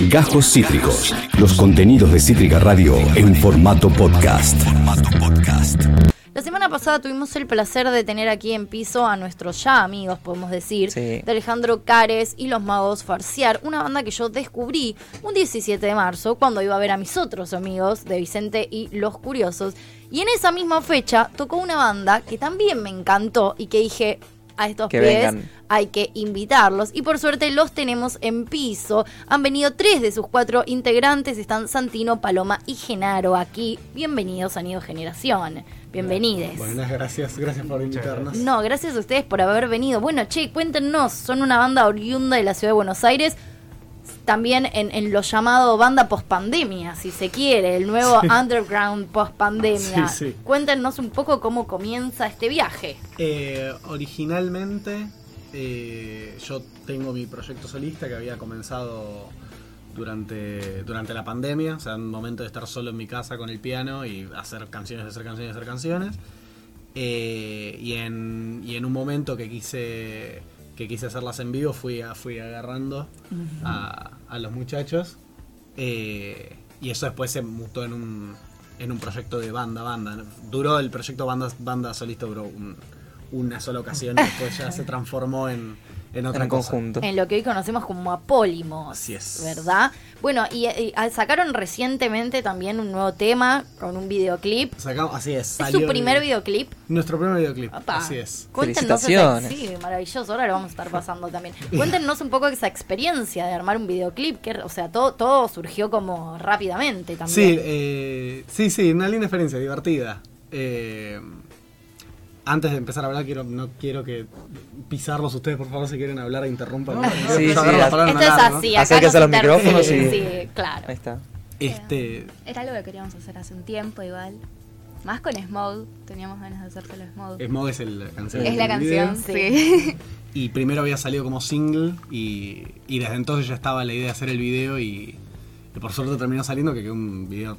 Gajos Cítricos. Los contenidos de Cítrica Radio en formato podcast. La semana pasada tuvimos el placer de tener aquí en piso a nuestros ya amigos, podemos decir, Sí. de Alejandro Cares y los Magos Farciar, una banda que yo descubrí un 17 de marzo cuando iba a ver a mis otros amigos de Vicente y Los Curiosos. Y en esa misma fecha tocó una banda que también me encantó y que dije a estos Que pies vengan. hay que invitarlos. Y por suerte los tenemos en piso. Han venido tres de sus cuatro integrantes. Están Santino, Paloma y Genaro aquí. Bienvenidos a Nido Generación. Bienvenides. Buenas, gracias, gracias por invitarnos. No, gracias a ustedes por haber venido. Bueno, che, cuéntenos, son una banda oriunda de la ciudad de Buenos Aires, también en, en lo llamado banda post-pandemia, si se quiere, el nuevo underground post-pandemia. Sí, sí. Cuéntenos un poco cómo comienza este viaje. Eh, originalmente, eh, yo tengo mi proyecto solista que había comenzado durante, durante la pandemia, o sea, un momento de estar solo en mi casa con el piano y hacer canciones, hacer canciones, hacer canciones. Eh, y, en, y en un momento que quise que quise hacerlas en vivo fui, a- fui agarrando a, a los muchachos eh, y eso después se mutó en un, en un proyecto de banda, banda. Duró el proyecto banda, banda solista, duró un- una sola ocasión y después ya se transformó en, en otra en cosa. conjunto. En lo que hoy conocemos como Apólimos. Así es. ¿Verdad? Bueno, y, y, ah, sacaron recientemente también un nuevo tema con un videoclip. Sacamos, así es. ¿Es su primer el- videoclip? Nuestro primer videoclip. Opa. Así es. Cuéntenos esa- Felicitaciones. sí, maravilloso. Ahora lo vamos a estar pasando también. Cuéntenos un poco esa experiencia de armar un videoclip. Que, o sea, todo, todo surgió como rápidamente también. Sí, eh, sí, sí, una linda experiencia, divertida. Eh, antes de empezar a hablar, quiero, no quiero que pisarlos ustedes, por favor, si quieren hablar, interrumpan. Sí, Yo sí, haz- palabra, Esto es así. no se a los micrófonos sí, y- sí, claro. Ahí está. Este, Era algo que queríamos hacer hace un tiempo igual. Más con Smog, teníamos ganas de hacérselo Smog. Smog es el- la canción. Es la canción, video. sí. Y primero había salido como single y, y desde entonces ya estaba la idea de hacer el video y, y por suerte terminó saliendo que quedó un video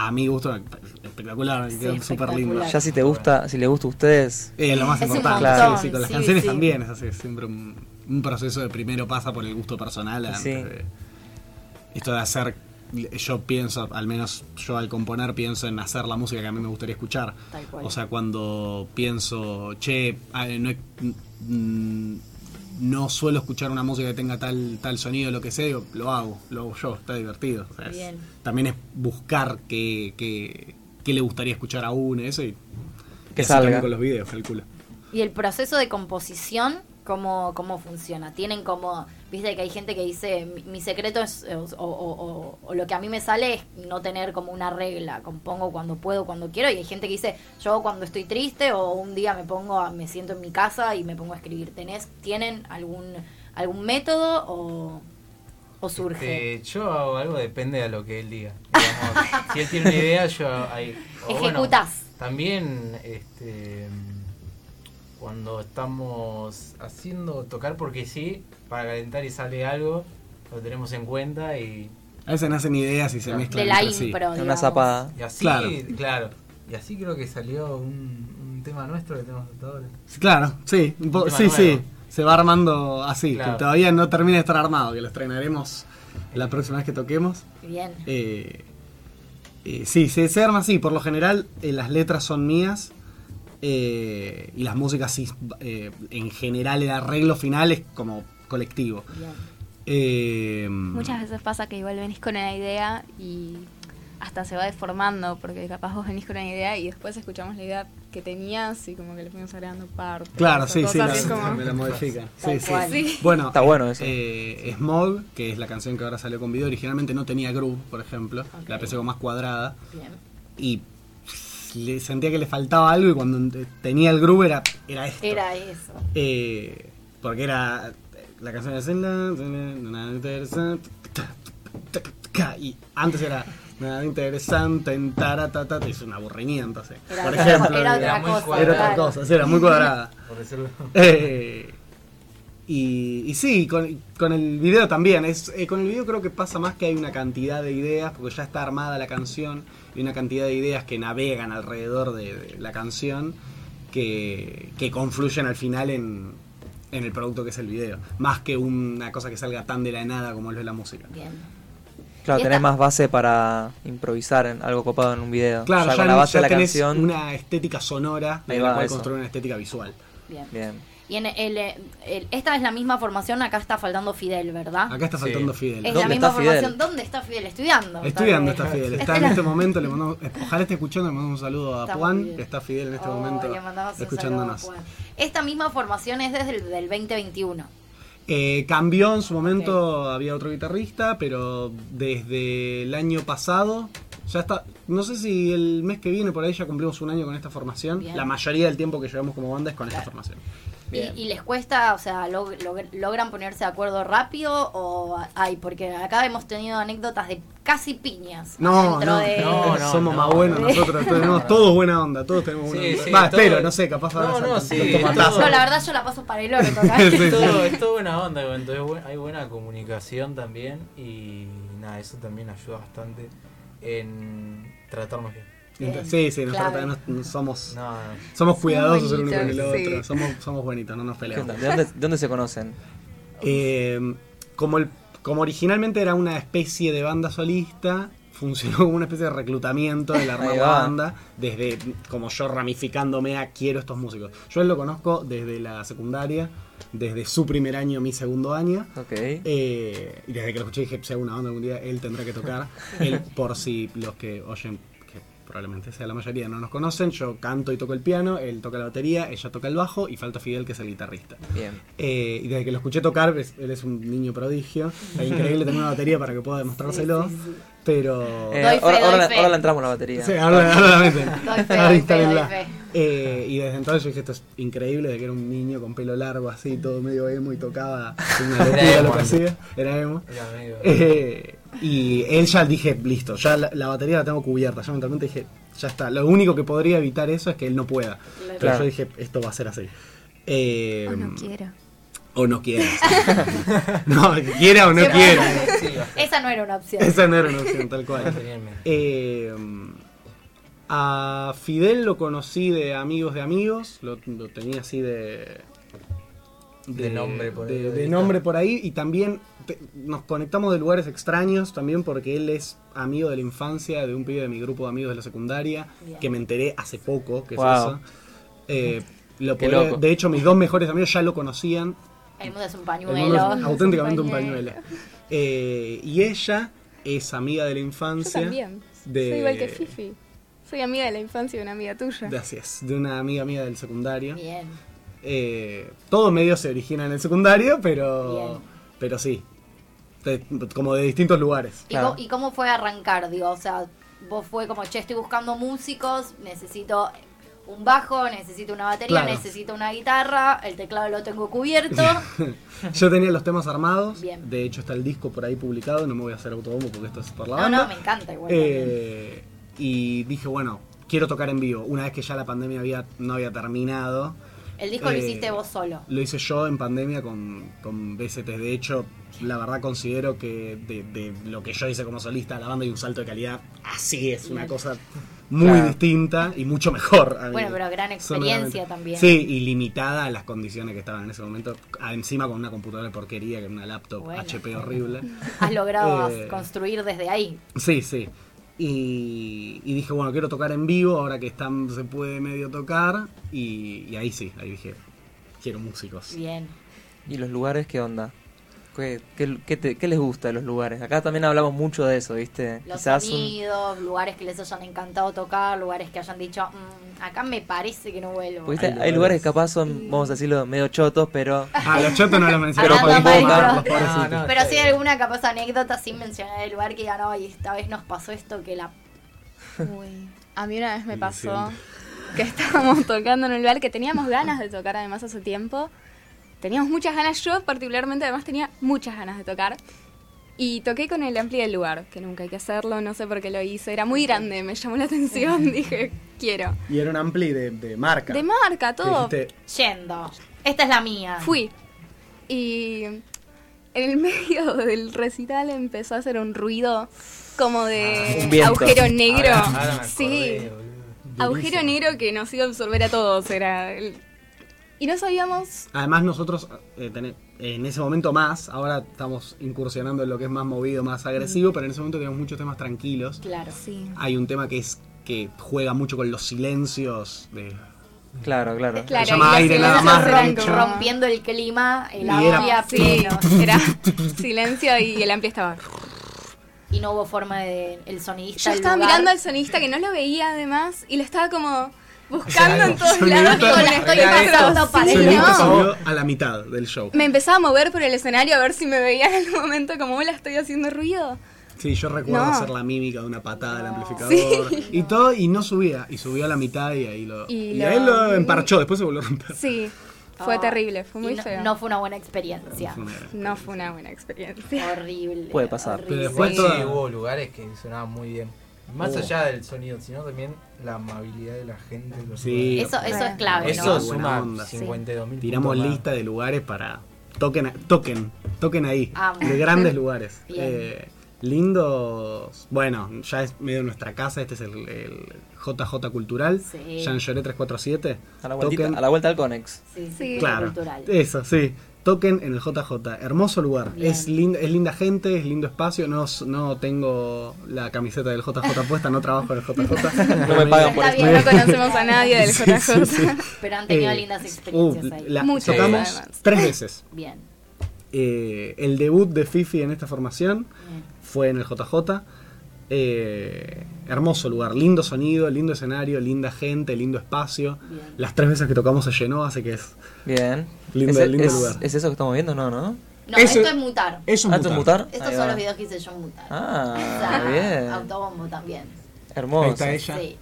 a mi gusto espectacular, Sí, quedó súper lindo. Ya si te gusta, si le gusta a ustedes, Eh, lo más Es un importante, montón, sí, sí, con las sí, canciones sí. también es así, siempre un, un proceso de primero pasa por el gusto personal antes Sí. de- esto de hacer, yo pienso, al menos yo al componer pienso en hacer la música que a mí me gustaría escuchar. Tal cual. O sea, cuando pienso, che, ah, no, mm, no suelo escuchar una música que tenga tal, tal sonido, lo que sea, digo, lo hago, lo hago yo, está divertido. O sea, es- Bien. también es buscar qué, qué, qué le gustaría escuchar a uno, eso y, Que y salga. con los videos, calculo. Y el proceso de composición, ¿cómo, cómo funciona? Tienen como, viste que hay gente que dice, mi, mi secreto es, eh, o, o- o- o lo que a mí me sale es no tener como una regla, compongo cuando puedo, cuando quiero, y hay gente que dice, yo cuando estoy triste o un día me pongo, a- me siento en mi casa y me pongo a escribir. ¿Tenés, ¿Tienen algún, algún método o, o surge? Este, yo hago algo, depende de lo que él diga. Digamos, si él tiene una idea, yo ahí. bueno, también, este, cuando estamos haciendo tocar porque sí, para calentar y sale algo, lo tenemos en cuenta y, A veces nacen ideas y se mezclan. de la sí. una zapada. y así, Claro. claro. Y así creo que salió un, un tema nuestro que tenemos hasta ahora. Sí, Claro, sí, sí, sí. Se va armando así, Claro. que todavía no termina de estar armado, que lo estrenaremos la próxima vez que toquemos. Bien. Eh, eh, sí, se, se arma así. Por lo general, eh, las letras son mías. Eh, y las músicas sí. eh, en general, el arreglo final es como colectivo. Eh, Muchas veces pasa que igual venís con una idea y hasta se va deformando, porque capaz vos venís con una idea y después escuchamos la idea que tenías y como que le fuimos agregando partes. Claro, sí, sí, la, como- me la modifican. Tal Sí, cual. sí. Sí. Bueno, Está bueno eso. eh, Smog, que es la canción que ahora salió con video, originalmente no tenía groove, por ejemplo. La pensé como más cuadrada. Bien. Y le sentía que le faltaba algo y cuando tenía el groove era, era esto. Era eso. Eh, porque era la canción de Zelda, nada interesante, y antes era nada interesante, en taratata, es un aburrimiento. Era por ejemplo, era era, otra muy cosa. cuadrada. era cosa, sí, era muy cuadrada. Por decirlo. Eh, y, y sí, con, con el video también. Es, eh, con el video creo que pasa más que hay una cantidad de ideas, porque ya está armada la canción, y una cantidad de ideas que navegan alrededor de, de la canción, que, que confluyen al final en, en el producto que es el video. Más que una cosa que salga tan de la nada como lo es la música. Bien. Claro, tenés más base para improvisar en algo copado en un video. Claro, ya ya, con la base ya de la tenés canción. una estética sonora de la cual construir una estética visual. Bien. Bien. Y en el, el- esta es la misma formación, acá está faltando Fidel, ¿verdad? Acá está Sí. faltando Fidel. es ¿Dónde la misma está Fidel? formación. ¿Dónde está Fidel? Estudiando. Estudiando está. Fidel. Está es en este momento, le mandamos, ojalá esté escuchando, le mandamos un saludo a Está Juan, que está Fidel en este Oh, momento escuchándonos. Esta misma formación es desde el del 2021. Eh, cambió en su momento, había otro guitarrista, pero desde el año pasado, ya está, no sé si el mes que viene por ahí ya cumplimos un año con esta formación. Bien. La mayoría del tiempo que llevamos como banda es con esta formación. Y, Bien. y les cuesta, o sea, log- log- logran ponerse de acuerdo rápido o hay, porque acá hemos tenido anécdotas de casi piñas. No, de- no, no. somos más buenos nosotros, tenemos todos buena onda, todos tenemos buena Sí, onda. sí, Va, todo- espero, no sé, capaz ahora No, no, sí, todo- No, la verdad yo la paso para el sí. Es todo, es todo buena onda, entonces hay buena comunicación también y nada, eso también ayuda bastante en tratarnos bien. Bien, Sí, sí, nosotros claro. somos, No, no. somos cuidadosos el uno con el bonitos, otro, sí. somos, somos buenitos, no nos ¿Qué peleamos. ¿De dónde, de dónde se conocen? Eh, como, el, como originalmente era una especie de banda solista, funcionó como una especie de reclutamiento de la banda, desde como yo ramificándome a quiero estos músicos. Yo él lo conozco desde la secundaria, desde su primer año, mi segundo año. Ok. Eh, y desde que lo escuché dije, si hago una banda algún día, él tendrá que tocar. él, por si los que oyen, probablemente sea la mayoría, no nos conocen, yo canto y toco el piano, él toca la batería, ella toca el bajo y falta Fidel, que es el guitarrista. Bien. Eh, y desde que lo escuché tocar, es- él es un niño prodigio. Es increíble tener una batería para que pueda demostrárselo. Pero. Eh, Doy fe, ahora, doy ahora- ahora le entramos la batería. Sí, ahora, ahora la meten. Ahora. Eh, y desde entonces yo dije, esto es increíble, de que era un niño con pelo largo así, todo medio emo y tocaba una locura lo emo que hacía. Era emo. Era medio- Eh, y él ya dije, listo, ya la, la batería la tengo cubierta. Ya mentalmente dije, ya está. Lo único que podría evitar eso es que él no pueda. Pero yo dije, esto va a ser así. Eh, Oh, no quiero. o no quiera. no, quiera o no quiera. Esa no era una opción. Esa no era una opción, tal cual. Eh, a Fidel lo conocí de amigos de amigos, lo, lo tenía así de. De nombre por ahí, de, de nombre por ahí y también te- nos conectamos de lugares extraños también porque él es amigo de la infancia de un pibe de mi grupo de amigos de la secundaria Bien. que me enteré hace poco que Wow. es eso. Eh, lo de hecho mis dos mejores amigos ya lo conocían El mundo es un el pañuelo. mundo es auténticamente un pañuelo. pañuelo. Eh, y ella es amiga de la Yo infancia. también. de- Soy igual que Fifi. Soy amiga de la infancia de una amiga tuya. Es, de una amiga mía del secundario. Bien. Eh, todo medio se origina en el secundario, pero, Bien. pero sí. De- como de distintos lugares. ¿Y, Claro. cómo, ¿Y cómo fue arrancar? Digo, o sea, vos fue como, che, estoy buscando músicos, necesito un bajo, necesito una batería, Claro. necesito una guitarra, el teclado lo tengo cubierto. Yo tenía los temas armados. Bien. De hecho, está el disco por ahí publicado. No me voy a hacer autobombo porque esto es por la no, banda. no, me encanta igual. Eh, y dije, bueno, quiero tocar en vivo. Una vez que ya la pandemia había, no había terminado. El disco lo eh, hiciste vos solo. Lo hice yo en pandemia con, con BST. De hecho, la verdad considero que de, de lo que yo hice como solista la banda hay un salto de calidad. Así es, una cosa muy Claro. distinta y mucho mejor. a. Bueno, pero gran experiencia también. Sí, y limitada a las condiciones que estaban en ese momento. Encima con una computadora de porquería, que era una laptop Bueno. HP horrible. Has logrado Eh, construir desde ahí. Sí, sí. Y, y dije, bueno, quiero tocar en vivo, ahora que están, se puede medio tocar. Y, y ahí sí, ahí dije, quiero músicos. Bien. ¿Y los lugares qué onda? ¿Qué, qué, qué te- qué les gusta de los lugares? Acá también hablamos mucho de eso, ¿viste? Los Quizás un- sonidos, lugares que les hayan encantado tocar, lugares que hayan dicho, "Mm, acá me parece que no vuelvo. ¿viste? Hay Hay, lugares. lugares que capaz son, vamos a decirlo, medio chotos, pero Ah, los chotos no los mencioné. Pero-. No, no. Pero sí hay alguna capaz anécdota sin mencionar el lugar que digan, no, y esta vez nos pasó esto que la... Uy, a mí una vez me pasó que estábamos tocando en un lugar que teníamos ganas de tocar además hace tiempo. Teníamos muchas ganas, yo particularmente además tenía muchas ganas de tocar. Y toqué con el ampli del lugar, que nunca hay que hacerlo, no sé por qué lo hice. Era muy grande, me llamó la atención, dije, quiero. Y era un ampli de, de marca. De marca, todo. dijiste, Yendo. Esta es la mía. Fui. Y en el medio del recital empezó a hacer un ruido como de Un viento. agujero negro. Ahora- ahora me sí. Agujero negro que nos iba a absorber a todos. Era el- Y no sabíamos... Además nosotros eh, en ese momento más, ahora estamos incursionando en lo que es más movido, más agresivo, pero en ese momento teníamos muchos temas tranquilos. Claro. Sí. Hay un tema que es que juega mucho con los silencios de Claro, claro. Claro, Se llama aire nada más, Rompiendo el clima, el amplia Sí, pleno. era silencio y el ampli estaba... Y no hubo forma de. El sonidista. Yo estaba lugar- mirando al sonista que no lo veía además y lo estaba como buscando en todos lados. Digo, con la estoy pasando para Sí, el a la mitad del show. Me empezaba a mover por el escenario a ver si me veía en algún momento como la estoy haciendo ruido. Sí, yo recuerdo No. hacer la mímica de una patada del amplificador y todo, y no subía, y subió a la mitad y ahí lo. Y Y, lo- ahí lo emparchó, después se volvió a romper. Sí, fue Ah, terrible, fue y muy no, feo. no fue una buena experiencia. Fue una- No fue una buena experiencia. Horrible. Puede pasar. horrible. Pero después Sí, toda- hubo lugares que sonaban muy bien. Más Oh. allá del sonido, sino también la amabilidad de la gente. los Sí. Eso, eso es clave, Eso ¿no? Suma onda. 52 mil Tiramos lista de lugares para. Toquen, toquen, toquen ahí. Amo. De grandes lugares. Eh, lindos. Bueno, ya es medio nuestra casa. Este es el, el JJ Cultural. Sí. Jean Lloré 347. A la, vueltita- Toquen- a la vuelta al Conex. Sí, sí, Sí. Claro. cultural. Eso, sí. Toquen en el JJ. Hermoso lugar. Bien. Es, linda, es linda gente, es lindo espacio. No, no tengo la camiseta del JJ puesta, no trabajo en el JJ. No me pagan por Está esto. bien. No conocemos a nadie del Sí, JJ. sí, sí. Pero han tenido Eh, lindas experiencias uh, ahí. la- Muchas, tocamos además. tres veces. Bien. Eh, el debut de Fifi en esta formación bien. fue en el JJ. Eh, hermoso lugar, lindo sonido, lindo escenario, linda gente, lindo espacio. Bien. Las tres veces que tocamos se llenó, así que es. Bien. Lindo- ¿Es, lindo es- lugar. ¿Es eso que estamos viendo? No, ¿no? No, Eso- esto es mutar. Eso Ah, ¿esto es mutar? Estos Ahí son va. los videos que hice yo en mutar. Ah, O sea, bien. Autobombo también. Hermoso. Ahí está ella. Sí.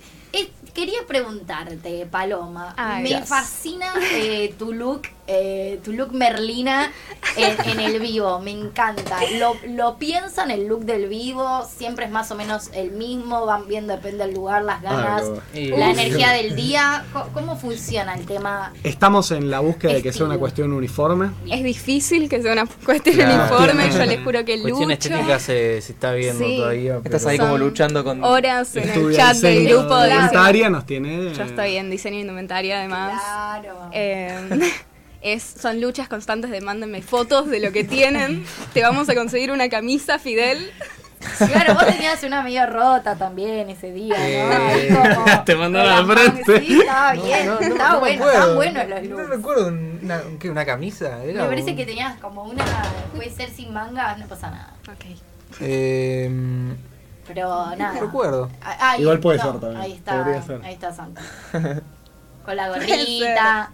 Quería preguntarte, Paloma. Ay, me fascina eh, tu look, eh, tu look Merlina en, en el vivo. Me encanta. Lo, lo piensan el look del vivo, siempre es más o menos el mismo. Van viendo, depende del lugar, las ganas, Ay, no. la Uf. energía del día. Co- ¿Cómo funciona el tema? Estamos en la búsqueda de que sea Estilo. una cuestión uniforme. Es difícil que sea una cuestión Claro. uniforme, yo les juro que Cuestión lucho estética se, se está viendo Sí. todavía. Estás ahí como luchando con... horas en el chat del grupo de de indumentaria, nos tiene. Yo estoy en diseño de indumentaria además. Claro. Eh, es, son luchas constantes de mándenme fotos de lo que tienen. Te vamos a conseguir una camisa, Fidel. Claro, vos tenías una medio rota también ese día, ¿no? Ahí Eh, como- te mandaron al frente. Sí, estaba bien, No, no, no estaba me bueno, estaban buenos los No looks. recuerdo una, ¿qué, una camisa. Era Me parece un- que tenías como una, puede ser sin mangas, no pasa nada. Ok. Eh, Pero nada. no recuerdo. Ah, ahí- Igual puede no, ser también, Ahí está, ser. ahí está Santa. Con la gorrita.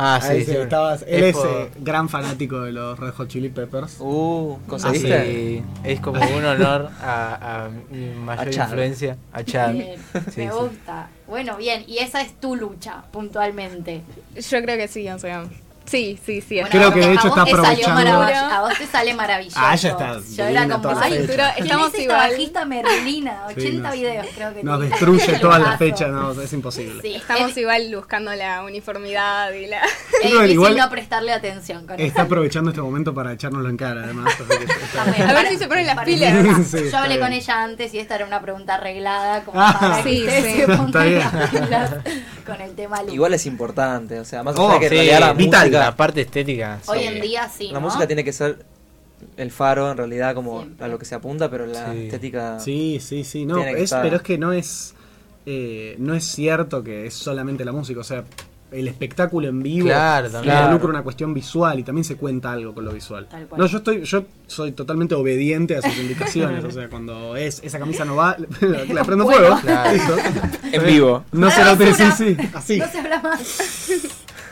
Ah, sí, sí, sí. estabas, él Es es por- eh, gran fanático de los Red Hot Chili Peppers. Uh, Ah, ¿conseguiste? sí. Es como un honor a, a mi mayor A influencia, a Chad. Bien, Sí, me sí. gusta. Bueno, bien, y esa es tu lucha, puntualmente. Yo creo que sí, o sea. Sí, sí, sí. Bueno, Creo a vos que te- de hecho está aprovechando- A vos te sale maravilloso. Ah, ya está, Yo era como, ay, fecha. ¿quién Estamos es esta igual. bajista Merlina? 80 Sí, videos creo que Nos tiene. destruye Lo toda la paso. fecha, no, es imposible. Sí, Estamos es- igual buscando la uniformidad y la. es que difícil igual- no prestarle atención con Está eso. aprovechando este momento para echárnoslo en cara, además. que está- Está. A ver si se ponen las pilas. Sí, Yo hablé con ella antes y esta era una pregunta arreglada como Ah. para que Sí, ustedes sí. se pongan Está bien. las pilas con el tema. Igual es importante, o sea, más Oh, allá de que en realidad la vital, música, La parte estética. Hoy en día sí, la ¿no? música tiene que ser el faro en realidad como Siempre. a lo que se apunta, pero la Sí. estética... Sí, sí, sí, no, es, estar. pero es que no es, eh, no es cierto que es solamente la música, o sea, el espectáculo en vivo Claro, también. involucra una cuestión visual y también se cuenta algo con lo visual. Tal cual. No, yo estoy, yo soy totalmente obediente a sus indicaciones, o sea, cuando es esa camisa no va, le prendo Bueno. fuego, Claro. listo. En vivo. No se la lo sí, sí, así. No se habla más.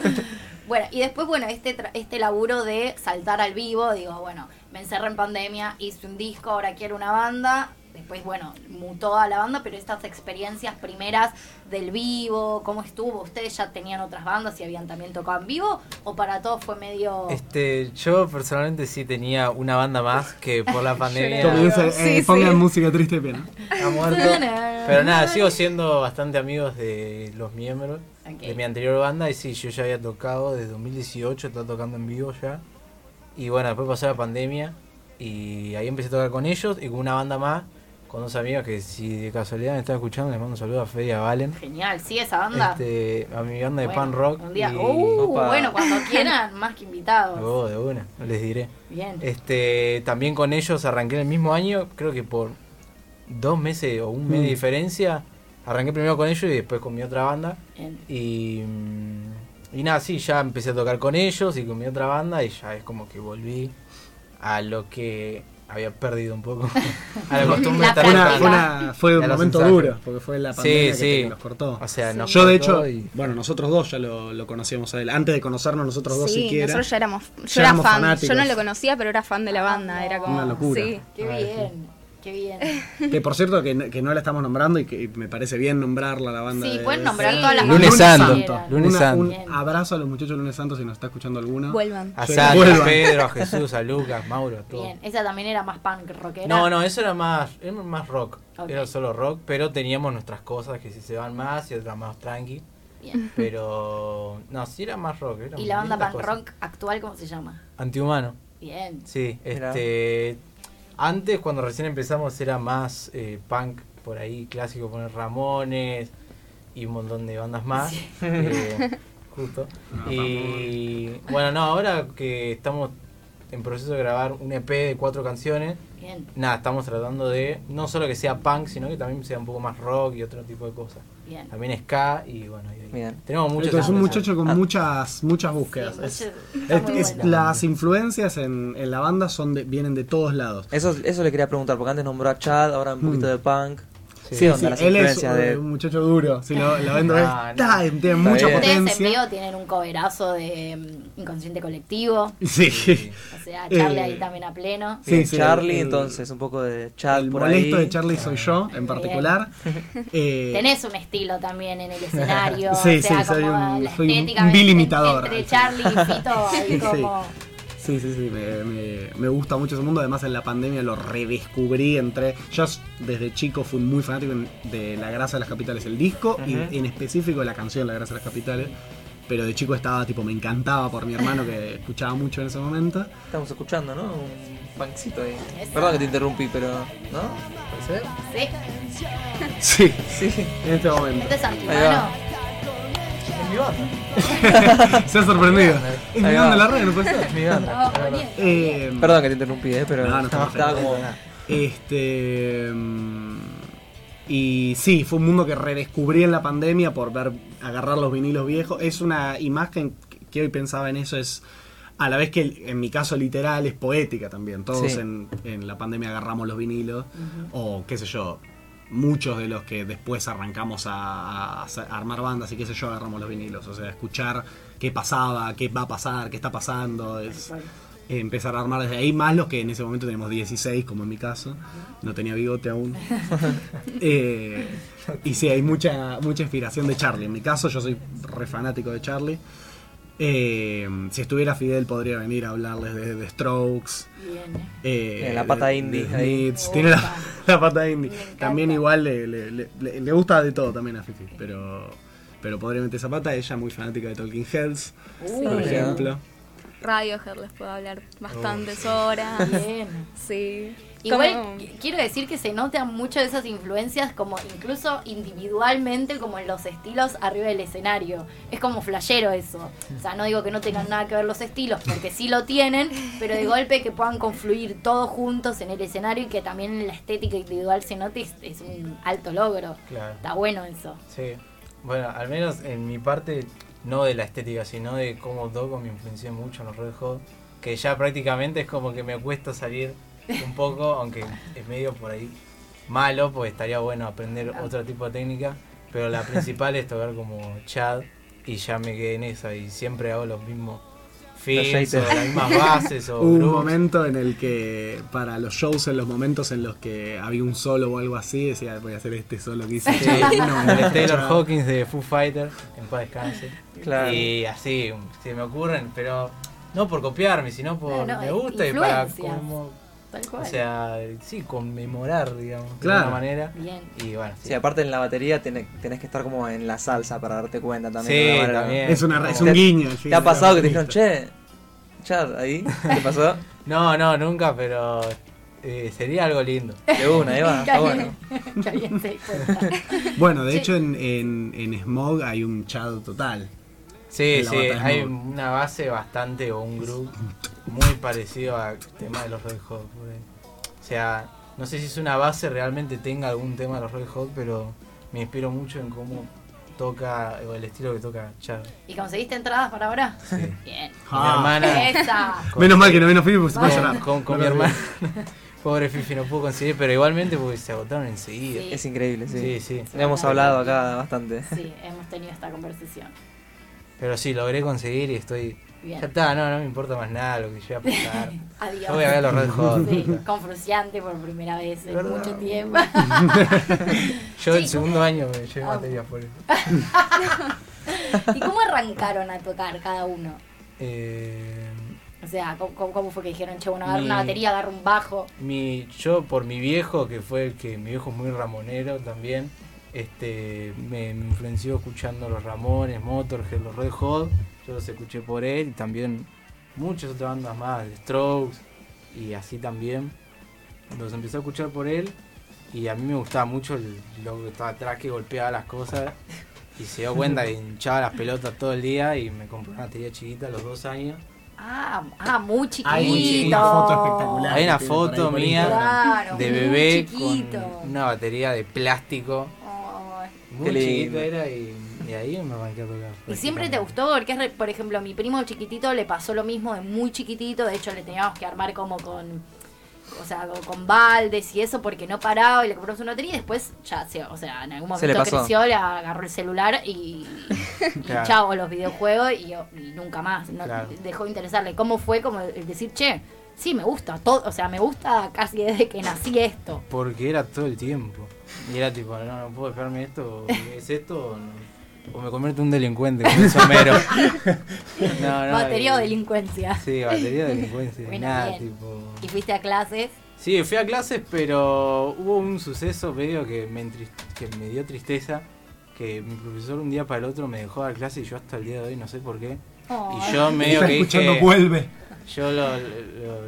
bueno, y después, bueno, este, este laburo de saltar al vivo, digo, bueno, me encerré en pandemia, hice un disco, ahora quiero una banda. Después, bueno, mutó a la banda, pero estas experiencias primeras del vivo, ¿cómo estuvo? ¿Ustedes ya tenían otras bandas y habían también tocado en vivo? ¿O para todos fue medio... Este, yo personalmente sí tenía una banda más que por la pandemia Comienza, eh, Sí, pongan sí. música triste pena. ha muerto. Pero nada, sigo siendo bastante amigos de los miembros de mi anterior banda y sí, yo ya había tocado desde 2018, estaba tocando en vivo ya. Y bueno, después pasó la pandemia y ahí empecé a tocar con ellos y con una banda más con dos amigos que si de casualidad me están escuchando, les mando un saludo a Fede y a Valen. Genial, sí, esa banda. Este, a mi banda de Bueno, pan rock. Un día. y- Uh, bueno, cuando quieran, más que invitados. Oh, de una, no les diré. Bien. Este, también con ellos arranqué el mismo año, creo que por dos meses o un mes de Mm. diferencia. Arranqué primero con ellos y después con mi otra banda. Bien. Y, mm, y nada, sí, ya empecé a tocar con ellos y con mi otra banda y ya es como que volví a lo que había perdido un poco. a la costumbre La Fue, una- práctica. fue, una- fue Y un momento duro, porque fue la Sí, pandemia que, sí. los cortó. O sea, nos Yo de hecho, y- bueno, nosotros dos ya lo, lo conocíamos a él. Antes de conocernos nosotros dos Sí, siquiera. nosotros ya éramos. Yo Ya era éramos fan. fanáticos. Yo no lo conocía, pero era fan de la banda. Era como. Una locura. Sí. Qué bien. Qué bien. Que por cierto, que, no- que no la estamos nombrando y que me parece bien nombrarla la banda. Sí, de- pueden nombrar Sí. todas las Lunes Santo. quieran. Lunes Una- Santo. Un Bien. abrazo a los muchachos de Lunes Santo si nos está escuchando alguno. Vuelvan. A. Sara, Vuelvan. a Pedro, a Jesús, a Lucas, Mauro, a todos. Bien. Esa también era más punk rockera. No, no, eso era más, era más rock. Era solo rock, pero teníamos nuestras cosas que si se van más y otras más tranqui. Bien. Pero no, sí era más rock. Era ¿Y la banda punk cosas. rock actual cómo se llama? Antihumano. Bien. Sí, este. Antes, cuando recién empezamos, era más eh, punk por ahí, clásico, poner Ramones y un montón de bandas más. eh, justo. Y bueno, no, ahora que estamos en proceso de grabar un EP de cuatro canciones, Bien. nada, estamos tratando de no solo que sea punk, sino que también sea un poco más rock y otro tipo de cosas. Bien. También ska y bueno, y- y Bien. tenemos muchas es un muchacho con Ah. muchas muchas búsquedas. Sí, Es- mucho- está es- muy es- bueno. las influencias en, en la banda son de, vienen de todos lados. Eso, eso le quería preguntar, porque antes nombró a Chad, ahora un poquito Mm. de punk. Sí. ¿Qué onda las él es de...? un muchacho duro. Si lo, lo ven, No, no. ta, tiene mucha bien. Ustedes en potencia. vivo tienen un coverazo de mm, Inconsciente Colectivo. Sí. O sea, Charlie Eh, ahí también a pleno. Sí, sí, Charlie, el- entonces un poco de El por molesto ahí. de Charlie soy yo, en particular. Eh, Tenés un estilo también en el escenario. Sí, o sea, sí, soy como un- la soy un- un Bill entre- Charlie y Fito, ahí Sí. como. Sí, sí, sí, me, me- me gusta mucho ese mundo. Además, en la pandemia lo redescubrí. Entre, yo desde chico fui muy fanático de La Grasa de las Capitales, el disco, y en específico la canción La Grasa de las Capitales. Pero de chico estaba, tipo, me encantaba por mi hermano que escuchaba mucho en ese momento. Estamos escuchando, ¿no? Un punkcito ahí. Esa. Perdón que te interrumpí, pero... ¿No? ¿Puede ser? Sí, Sí, Sí. en este momento. este es. Es mi banda. Se ha sorprendido. Es mi banda la red, no puede ser. Es mi banda. Bien. Eh, Perdón que te interrumpí, ¿eh? Pero No, no está estaba perfecto. como... Este. Y sí, fue un mundo que redescubrí en la pandemia por ver, agarrar los vinilos viejos. Es una imagen que hoy pensaba en eso, es a la vez que en mi caso literal es poética también. Todos Sí. en, en la pandemia agarramos los vinilos, o qué sé yo, muchos de los que después arrancamos a, armar bandas y qué sé yo, agarramos los vinilos. O sea, escuchar qué pasaba, qué va a pasar, qué está pasando. Es, empezar a armar desde ahí, más los que en ese momento tenemos 16, como en mi caso. No tenía bigote aún. Eh, y sí, hay mucha, mucha inspiración de Charlie. En mi caso, yo soy re fanático de Charlie. Eh, si estuviera Fidel, podría venir a hablarles de The Strokes. Bien. eh, Eh, la pata de- indie de. Tiene la, la pata indie. También, igual, le, le- le- gusta de todo también a Fifi. Pero, pero podría meter esa pata. Ella muy fanática de Talking Heads, Uh, por ejemplo. Radiohead les puedo hablar bastantes horas. Bien. Sí. Igual Como- quiero decir que se notan mucho esas influencias como incluso individualmente como en los estilos arriba del escenario. Es como flashero eso. O sea, no digo que no tengan nada que ver los estilos, porque sí lo tienen, pero de golpe que puedan confluir todos juntos en el escenario y que también en la estética individual se note es, es un alto logro. Claro. Está bueno eso. Sí. Bueno, al menos en mi parte, no de la estética, sino de cómo toco, me influenció mucho en los Red Hot. Que ya prácticamente es como que me cuesta salir un poco, aunque es medio por ahí malo, pues estaría bueno aprender otro tipo de técnica. Pero la principal es tocar como Chad y ya me quedé en esa y siempre hago los mismos fills o las mismas bases o Hubo un momento en el que, para los shows, en los momentos en los que había un solo o algo así, decía, voy a hacer este solo que hice. Sí, No, el Taylor. Hawkins de Foo Fighters, en paz descanse. Claro. Y así, se me ocurren, pero no por copiarme, sino por No, no, me gusta y para como, Tal o sea, sí, conmemorar, digamos, de alguna manera. Bien. Y bueno, sí. Sí, aparte en la batería tenés, tenés que estar como en la salsa para darte cuenta también. Sí, también. Es, una, es un ¿Te- guiño. ¿Te ha pasado que te dijeron, che, Chad, ahí? ¿Qué pasó? No, no, nunca, pero Eh, sería algo lindo. De una, ahí va, está bueno. Bueno, de Sí. hecho en, en, en Smog hay un chat total. Sí, sí, hay una base bastante o un grupo muy parecido al tema de los Red Hot. porque, O sea, no sé si es una base realmente tenga algún tema de los Red Hot, pero me inspiro mucho en cómo toca o el estilo que toca Chad. ¿Y conseguiste entradas para ahora? Sí. Bien. Con mi Ah. hermana. Esa. con- Menos mal que no vino Fifi porque se puede llorar. Con, con No mi hermana. Pobre Fifi no pudo conseguir, pero igualmente porque se agotaron enseguida. Sí. Es increíble, sí. Sí, sí. Le hemos hablado acá bastante. Sí, hemos tenido esta conversación. Pero sí, logré conseguir y estoy. Bien. Ya está, no, no me importa más nada lo que llegue a pasar. Adiós. Yo voy a ver los Red Hot. Sí, con Fruciante por primera vez en ¿Verdad? mucho tiempo. Yo el segundo año me llevé Ah. materia por eso. ¿Y cómo arrancaron a tocar cada uno? Eh, O sea, ¿cómo, cómo- cómo fue que dijeron, che, bueno, agarra Mi- una batería, agarra un bajo? mi, yo por mi viejo, que fue el que mi viejo es muy ramonero también, este me, me influenció escuchando los Ramones, Motorhead, los Red Hot, yo los escuché por él y también muchas otras bandas más, Strokes y así también. Los empecé a escuchar por él y a mí me gustaba mucho el loco que estaba atrás que golpeaba las cosas y se dio cuenta que hinchaba las pelotas todo el día y me compró una batería chiquita a los dos años. Ah, ah, muy chiquito. Hay una foto espectacular. Hay una foto mía. Claro, de bebé con una batería de plástico. Muy lindo. era y, y ahí me arranqué a tocar. ¿Y siempre te gustó? Porque, es re- por ejemplo, mi primo chiquitito le pasó lo mismo de muy chiquitito. De hecho, le teníamos que armar como con. O sea, con, baldes y eso porque no paraba y le compramos una batería y después ya, se, o sea, en algún Se le momento pasó. creció, le agarró el celular y, y Claro. chao, los videojuegos y, y nunca más. No, Claro. Dejó de interesarle. ¿Cómo fue como el decir, che, sí, me gusta, todo, o sea, me gusta casi desde que nací esto? Porque era todo el tiempo. Y era tipo, no, no puedo dejarme esto, es esto, o, no- o me convierto en un delincuente, como dice Homero. No, no, Batería o y- delincuencia. Sí, batería de delincuencia. Bueno, nada, bien. tipo. Y fuiste a clases. Sí, fui a clases, pero hubo un suceso medio que me, que me dio tristeza. Que mi profesor un día para el otro me dejó dar clase y yo hasta el día de hoy no sé por qué. Oh. Y yo medio que escuchando dije, vuelve. yo lo, lo,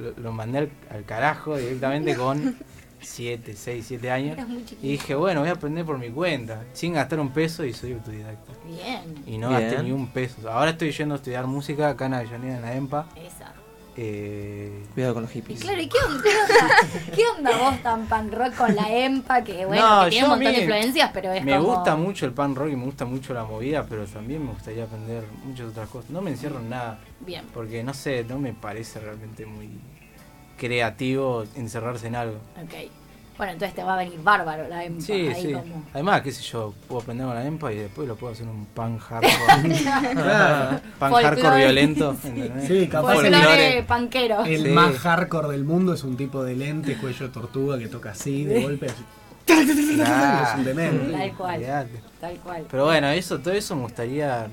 lo- lo mandé al, al carajo directamente con 7, 6, 7 años. Y dije, bueno, voy a aprender por mi cuenta, sin gastar un peso y soy autodidacta. Bien. Y no Bien. gasté ni un peso. Ahora estoy yendo a estudiar música acá en Avellaneda, en la EMPA. Esa. Eh, Cuidado con los Y hippies. claro, ¿y qué onda, qué onda, vos tan pan rock con la EMPA? Que bueno, No, que tiene un montón de influencias, pero es me como... gusta mucho el pan rock y me gusta mucho la movida, pero también me gustaría aprender muchas otras cosas. No me encierro en nada, Bien. porque no sé, no me parece realmente muy creativo encerrarse en algo. Ok. Bueno, entonces te va a venir bárbaro la EMPA. Sí, ahí sí. como... Además, qué sé yo, puedo aprender con la EMPA y después lo puedo hacer un pan hardcore. Claro. pan Folclore. hardcore violento. Sí, capaz Folclore panquero. El Sí. más hardcore del mundo es un tipo de lente, cuello de tortuga, que toca así, de golpe. así. Es un demente. Tal cual. Tal cual. Pero bueno, eso, todo eso me gustaría,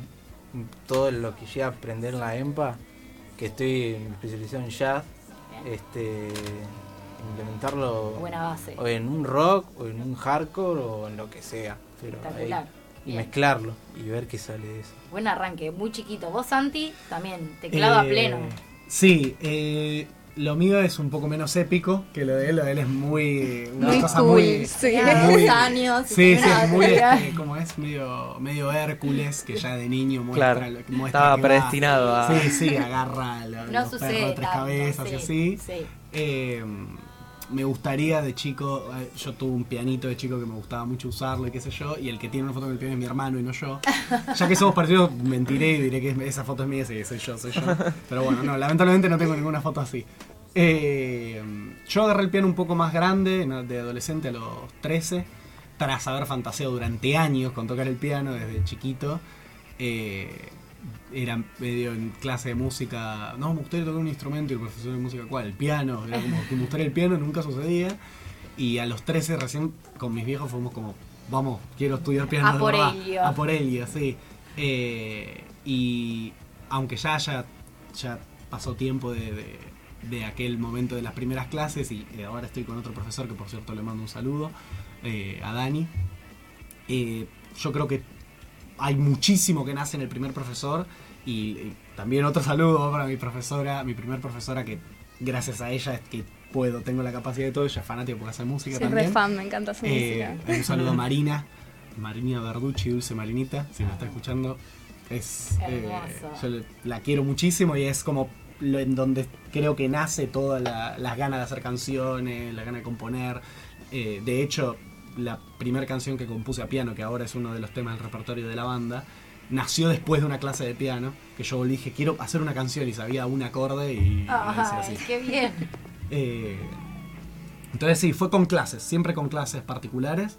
todo lo que llegue a aprender en la EMPA, que estoy especializado en jazz. Este implementarlo Buena base. o en un rock, o en un hardcore, o en lo que sea. Pero ahí, Espectacular. y mezclarlo y ver qué sale de eso. Buen arranque, muy chiquito. Vos, Santi, también, teclado a Eh, pleno. Sí, eh, lo mío es un poco menos épico que lo de él. Lo de él es muy. Una Muy cosa cool, muy. sí. Muy- 10 años. Sí, sí, es muy. Este, como es medio, medio Hércules, que ya de niño muestra. Claro. lo- muestra Estaba que va- predestinado a. Sí, sí, agarra lo- No los sucede perros de tres cabezas sí, y así. sí. Eh, me gustaría de chico, eh, yo tuve un pianito de chico que me gustaba mucho usarlo y qué sé yo, y el que tiene una foto con el piano es mi hermano y no yo. Ya que somos parecidos, mentiré y diré que es- esa foto es mía, sí, soy yo, soy yo. Pero bueno, no, lamentablemente no tengo ninguna foto así. Eh, yo agarré el piano un poco más grande, de adolescente a los 13, tras haber fantaseado durante años con tocar el piano desde chiquito. Eh, era medio en clase de música. No, me gustaría tocar un instrumento y el profesor de música, ¿cuál? El piano. Era como que me gustaría el piano, nunca sucedía. Y a los 13 recién con mis viejos fuimos como, vamos, quiero estudiar piano. A de por verdad". ello. A por ello, sí. Eh, y aunque ya, ya, ya pasó tiempo de, de- de aquel momento de las primeras clases y eh, ahora estoy con otro profesor que por cierto le mando un saludo, eh, a Dani. Eh, yo creo que hay muchísimo que nace en el primer profesor y, y también otro saludo para mi profesora, mi primer profesora que gracias a ella es que puedo, tengo la capacidad de todo, ella es fanática porque hace música Soy re también. fan, me encanta su Eh, música. un saludo a Marina, Marina Verducci, Dulce Marinita, si me está escuchando. Es, eh, yo la quiero muchísimo y es como lo en donde creo que nace todas la- las ganas de hacer canciones, la gana de componer. Eh, de hecho, la primera canción que compuse a piano, que ahora es uno de los temas del repertorio de la banda, nació después de una clase de piano, que yo dije, quiero hacer una canción y sabía un acorde y hice así. Qué bien. Eh, entonces sí, fue con clases, siempre con clases particulares.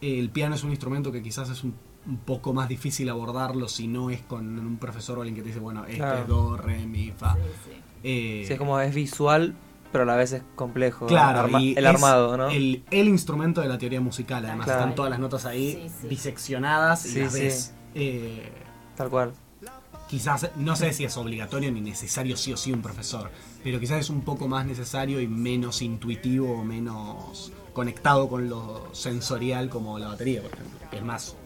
El piano es un instrumento que quizás es un, un poco más difícil abordarlo si no es con un profesor o alguien que te dice, bueno, este Claro. es do, re, mi, fa. Sí, sí. Eh, Sí, es como es visual, pero a la vez es complejo. Claro, Arma- y el armado, ¿no? El, el instrumento de la teoría musical, además Claro. están todas las notas ahí Sí, sí. diseccionadas y Sí, las sí. ves. Eh, Tal cual. quizás, no sé si es obligatorio ni necesario sí o sí un profesor, pero quizás es un poco más necesario y menos intuitivo o menos conectado con lo sensorial como la batería, por ejemplo, que es más,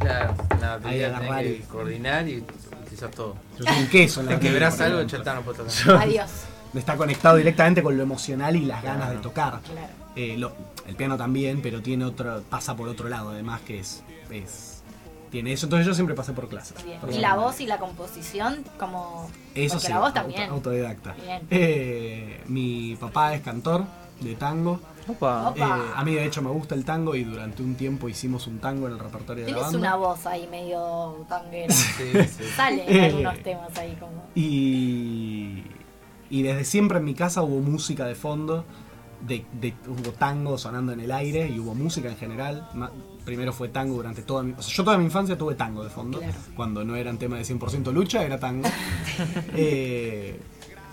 Claro, la batería agarrar que y- coordinar y utilizas todo. yo soy un queso en la Te quebrás algo, ya está, no puedo tocar. Adiós. Está conectado directamente con lo emocional y las ganas de tocar. Claro. Eh, lo- el piano también, pero tiene otro, pasa por otro lado, además que es, es- tiene eso. Entonces yo siempre pasé por clases. Bien. Y la voz y la composición, como. Eso sí, la voz auto- también. autodidacta. Bien. Eh, mi papá es cantor de tango. Opa. Opa. Eh, a mí de hecho me gusta el tango y durante un tiempo hicimos un tango en el repertorio de la Tienes banda. una voz ahí medio tanguera. Sí, sí. Sale Eh. algunos temas ahí como. Y, y desde siempre en mi casa hubo música de fondo, de, de- hubo tango sonando en el aire y hubo música en general. Ma- primero fue tango durante toda mi... O sea, yo toda mi infancia tuve tango de fondo. Claro. Cuando no eran tema de 100% lucha, era tango. Eh,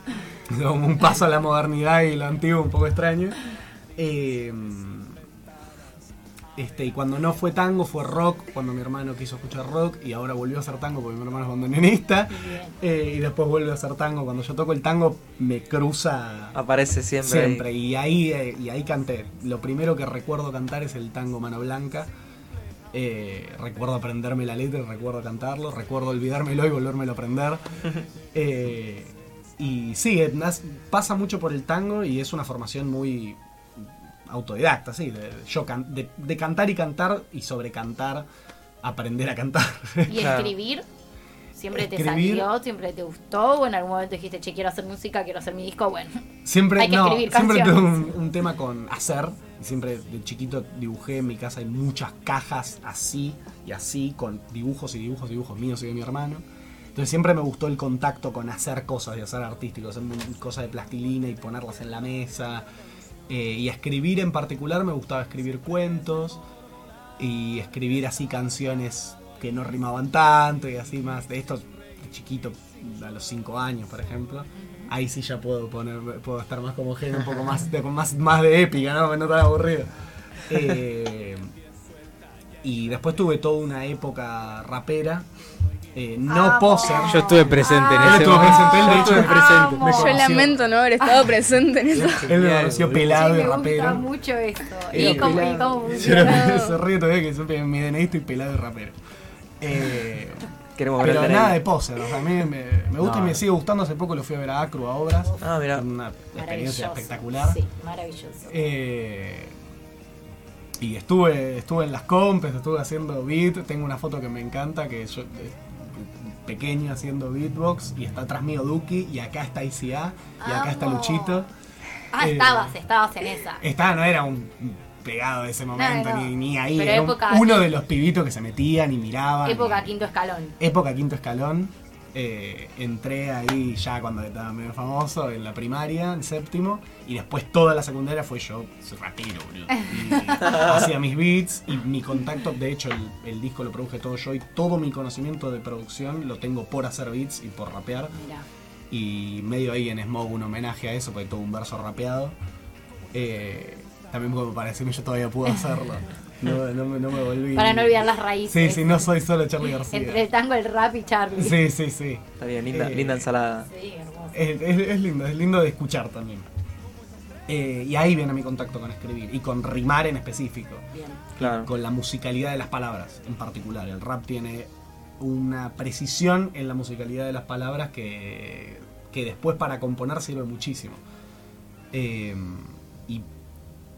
como un paso a la modernidad y lo antiguo un poco extraño. Eh, este, y cuando no fue tango fue rock, cuando mi hermano quiso escuchar rock y ahora volvió a hacer tango porque mi hermano es bandoneonista. Eh, y después vuelve a hacer tango. Cuando yo toco el tango me cruza Aparece siempre. siempre. ahí. Y ahí, eh, y ahí canté. Lo primero que recuerdo cantar es el tango Mano Blanca. Eh, recuerdo aprenderme la letra, recuerdo cantarlo, recuerdo olvidármelo y volvérmelo a aprender. Eh, y sí, pasa mucho por el tango y es una formación muy autodidacta, sí, de, yo can- de, de cantar y cantar y sobre cantar aprender a cantar. ¿Y Claro. escribir? ¿Siempre te salió? ¿Siempre te gustó? ¿O en algún momento dijiste, che, quiero hacer música, quiero hacer mi disco? Bueno, Siempre, Hay que no, escribir siempre tuve un, un tema con hacer. y Siempre de chiquito dibujé en mi casa hay muchas cajas así y así, con dibujos y dibujos y dibujos míos y de mi hermano. Entonces siempre me gustó el contacto con hacer cosas y hacer artístico, hacer cosas de plastilina y ponerlas en la mesa. Eh, y escribir en particular me gustaba escribir cuentos y escribir así canciones que no rimaban tanto y así más. De esto de chiquito, a los 5 años, por ejemplo. Ahí sí ya puedo poner, puedo estar más como género, un poco más de, más, más de épica, ¿no? No tan aburrido. Eh, y después tuve toda una época rapera. Eh, no poser. Yo estuve presente en Él ese estuvo momento. presente, él de Yo hecho estuve presente. me Yo conoció. lamento no haber estado presente en eso. Él me conoció pelado y me gusta rapero. mucho esto. Eh, ¿Y cómo, y Yo funciona? se ríe todavía que supe en mi DNI estoy pelado y rapero. Eh, Queremos pero nada de poser, o sea, a mí me, me gusta y me sigue gustando. Hace poco lo fui a ver a Acru a obras. Ah, mira. Una experiencia espectacular. Sí, maravilloso. Eh, y estuve, estuve en las compes, estuve haciendo beat. Tengo una foto que me encanta, que yo eh, pequeño haciendo beatbox y está atrás mío Duki y acá está ICA y acá está. Luchito. ah, eh, estabas, estabas en esa. Está, no era un pegado de ese momento, no. Ni, ni ahí. Pero era época- uno de los pibitos que se metían y miraban. Época y- quinto escalón. época quinto escalón. Eh, entré ahí ya cuando estaba medio famoso, en la primaria, en séptimo, y después toda la secundaria fue yo, soy rapero, boludo. Y hacía mis beats y mi contacto, de hecho el, el disco lo produje todo yo y todo mi conocimiento de producción lo tengo por hacer beats y por rapear. Mira. Y medio ahí en Smog un homenaje a eso, porque todo un verso rapeado. Eh, también como para decirme yo todavía puedo hacerlo. No, no, me- no me volví. Para no olvidar las Sí, raíces. sí, no soy solo Charlie García. Entre el tango, el rap y Charlie. Sí, sí, sí. Está bien, linda, Eh, linda ensalada. Sí, hermoso. Es, es- es lindo, es lindo de escuchar también. Eh, y ahí viene mi contacto con escribir y con rimar en específico. Bien. Claro. Con la musicalidad de las palabras en particular. El rap tiene una precisión en la musicalidad de las palabras que, que después para componer sirve muchísimo. Eh, y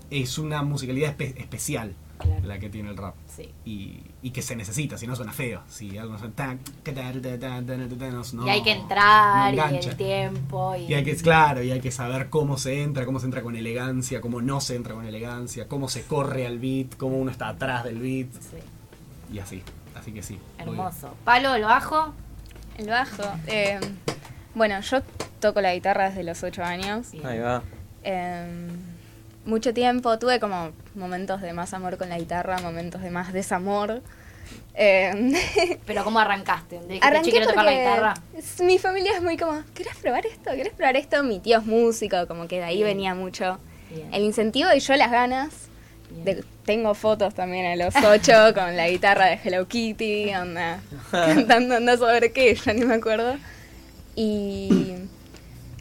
es una musicalidad espe- especial Claro. la que tiene el rap. Sí. Y, y que se necesita, si no suena feo. Si algo no suena tan- tan- tan- tan- tan- tan- tan- no- y hay que entrar no y el tiempo. Y, Y hay que, claro, y hay que saber cómo se entra, cómo se entra con elegancia, cómo no se entra con elegancia, cómo se corre al beat, cómo uno está atrás del beat, Sí, y así. Así que sí. hermoso. Palo, el bajo. El bajo. eh, bueno, yo toco la guitarra desde los 8 años. Ahí va. Eh, mucho tiempo, tuve como momentos de más amor con la guitarra, momentos de más desamor. Eh, Pero ¿cómo arrancaste? Dijiste, "Che, arranqué quiero tocar la guitarra. mi familia es muy como, ¿querés probar esto? ¿Querés probar esto? Mi tío es músico, como que de ahí Bien. venía mucho Bien. el incentivo y yo las ganas. De- tengo fotos también a los 8 con la guitarra de Hello Kitty, onda, cantando anda saber qué, ya ni me acuerdo. Y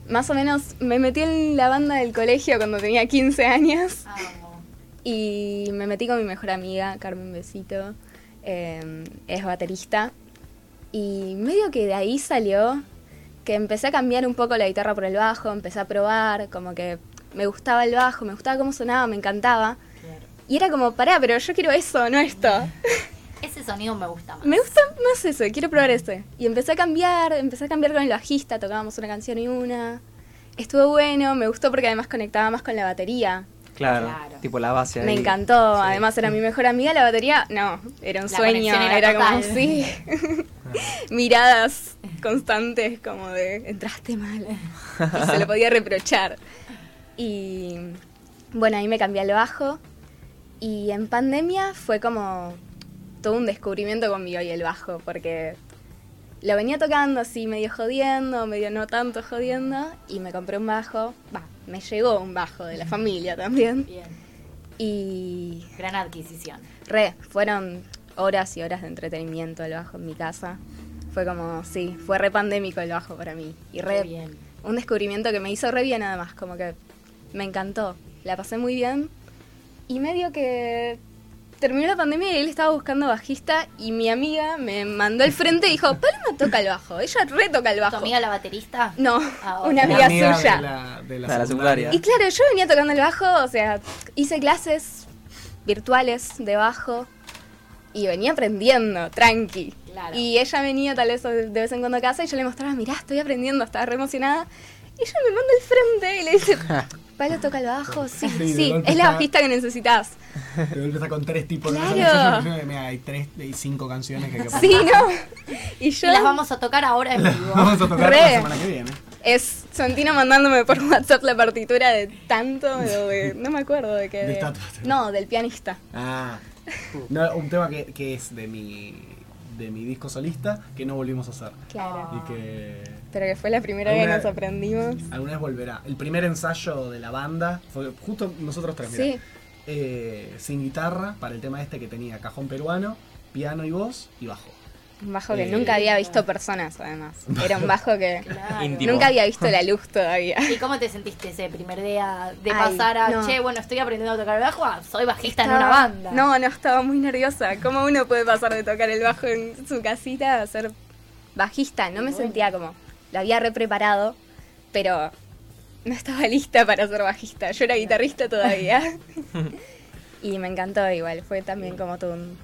más o menos me metí en la banda del colegio cuando tenía 15 años. Amo. Y me metí con mi mejor amiga, Carmen Besito, eh, es baterista. Y medio que de ahí salió que empecé a cambiar un poco la guitarra por el bajo, empecé a probar, como que me gustaba el bajo, me gustaba cómo sonaba, me encantaba. Claro. Y era como, pará, pero yo quiero eso, no esto. Ese sonido me gusta más. Me gusta más eso, quiero probar este. Y empecé a cambiar, empecé a cambiar con el bajista, tocábamos una canción y una. Estuvo bueno, me gustó porque además conectaba más con la batería. Claro, Claro. tipo la base ahí. Me encantó, además era mi mejor amiga, la batería, no, era un La sueño, era era, como sí, miradas constantes como de entraste mal, y se lo podía reprochar. Y bueno, ahí me cambié al bajo y en pandemia fue como todo un descubrimiento conmigo y el bajo, porque lo venía tocando así medio jodiendo, medio no tanto jodiendo, y me compré un bajo, va, me llegó un bajo de la familia también. Bien. Y Gran adquisición. re, fueron horas y horas de entretenimiento el bajo en mi casa. Fue como, sí, fue re pandémico el bajo para mí. Y re, bien. un descubrimiento que me hizo re bien además, como que me encantó. La pasé muy bien. Y medio que terminó la pandemia y él estaba buscando bajista y mi amiga me mandó al frente y dijo, Paloma toca el bajo, ella re toca el ¿Tu bajo. amiga la baterista? No, Ah, una amiga, suya. De la, de la De la secundaria. Y claro, yo venía tocando el bajo, o sea, hice clases virtuales de bajo y venía aprendiendo, tranqui. Claro. Y ella venía tal vez de vez en cuando a casa y yo le mostraba, mirá, estoy aprendiendo, estaba re emocionada. Y ella me manda al frente y le dice, Palo toca el bajo, sí, Sí, es la está- bajista que necesitas. De golpe está con tres tipos Claro. de Mira, hay tres y cinco canciones que hay que Sí, ¿no? Y yo... Y las vamos a tocar ahora en vivo. Vamos a tocar Re. la semana que viene. Es Santino mandándome por WhatsApp la partitura de tanto, de- no me acuerdo de qué. De de- no, del pianista. Ah, no, un tema que, que es de mi de mi disco solista que no volvimos a hacer. Claro. Y que Pero que fue la primera vez que nos aprendimos. alguna vez volverá. El primer ensayo de la banda fue justo nosotros tres, mirá. Sí, Eh, sin guitarra para el tema este que tenía cajón peruano, piano y voz y bajo. un bajo que Eh, nunca había visto personas, además. Era un bajo que Claro. Nunca había visto la luz todavía. ¿Y cómo te sentiste ese primer día de Ay, pasar a, no. che, bueno, estoy aprendiendo a tocar el bajo, a, soy bajista en una banda? No, no, estaba muy nerviosa. ¿Cómo uno puede pasar de tocar el bajo en su casita a ser bajista? No me Bueno. sentía como. Lo había re preparado, pero no estaba lista para ser bajista. Yo era guitarrista todavía. y me encantó igual. Fue también como todo un.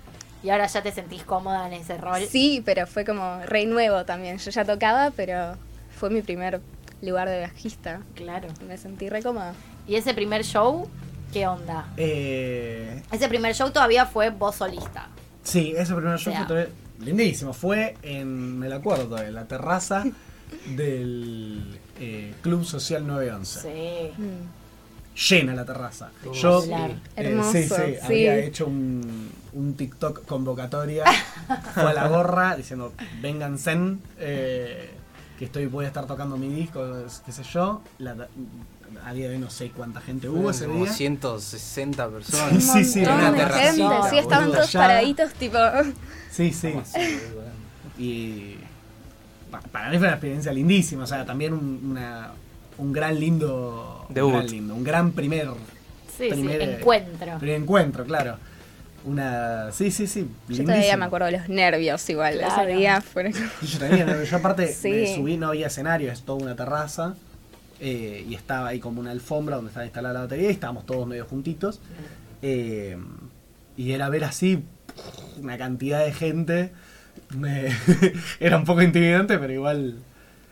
Y ahora ya te sentís cómoda en ese rol. Sí, pero fue como re nuevo también. Yo ya tocaba, pero fue mi primer lugar de bajista. Claro. Me sentí re cómoda. ¿Y ese primer show? ¿Qué onda? Eh, Ese primer show todavía fue vos solista. sí, ese primer show O sea. fue todavía- lindísimo. Fue en, me lo acuerdo en la terraza del eh, Club Social 911. Sí. Mm. Llena la terraza. Yo Claro. eh, Hermoso, sí, sí, sí. había hecho un, un TikTok convocatoria. fue a la gorra diciendo, vénganse, eh, que estoy, voy a estar tocando mi disco, qué sé yo. La, a día de hoy no sé cuánta gente hubo ese día. 160 personas. Sí, sí, una terracita, gente. Sí, estaban todos paraditos, tipo. Sí, sí. Y para mí fue una experiencia lindísima, o sea, también un, una- un gran lindo, un gran lindo, un gran primer, Sí, primer, sí, eh, encuentro. primer encuentro, claro. Una, sí, sí, sí. Yo todavía me acuerdo de los nervios igual. Claro. Ese día fueron. Yo también, yo aparte Sí. me subí, no había escenario, es toda una terraza. eh, y estaba ahí como una alfombra donde estaba instalada la batería y estábamos todos medio juntitos. Eh, y era ver así una cantidad de gente. Me- era un poco intimidante, pero igual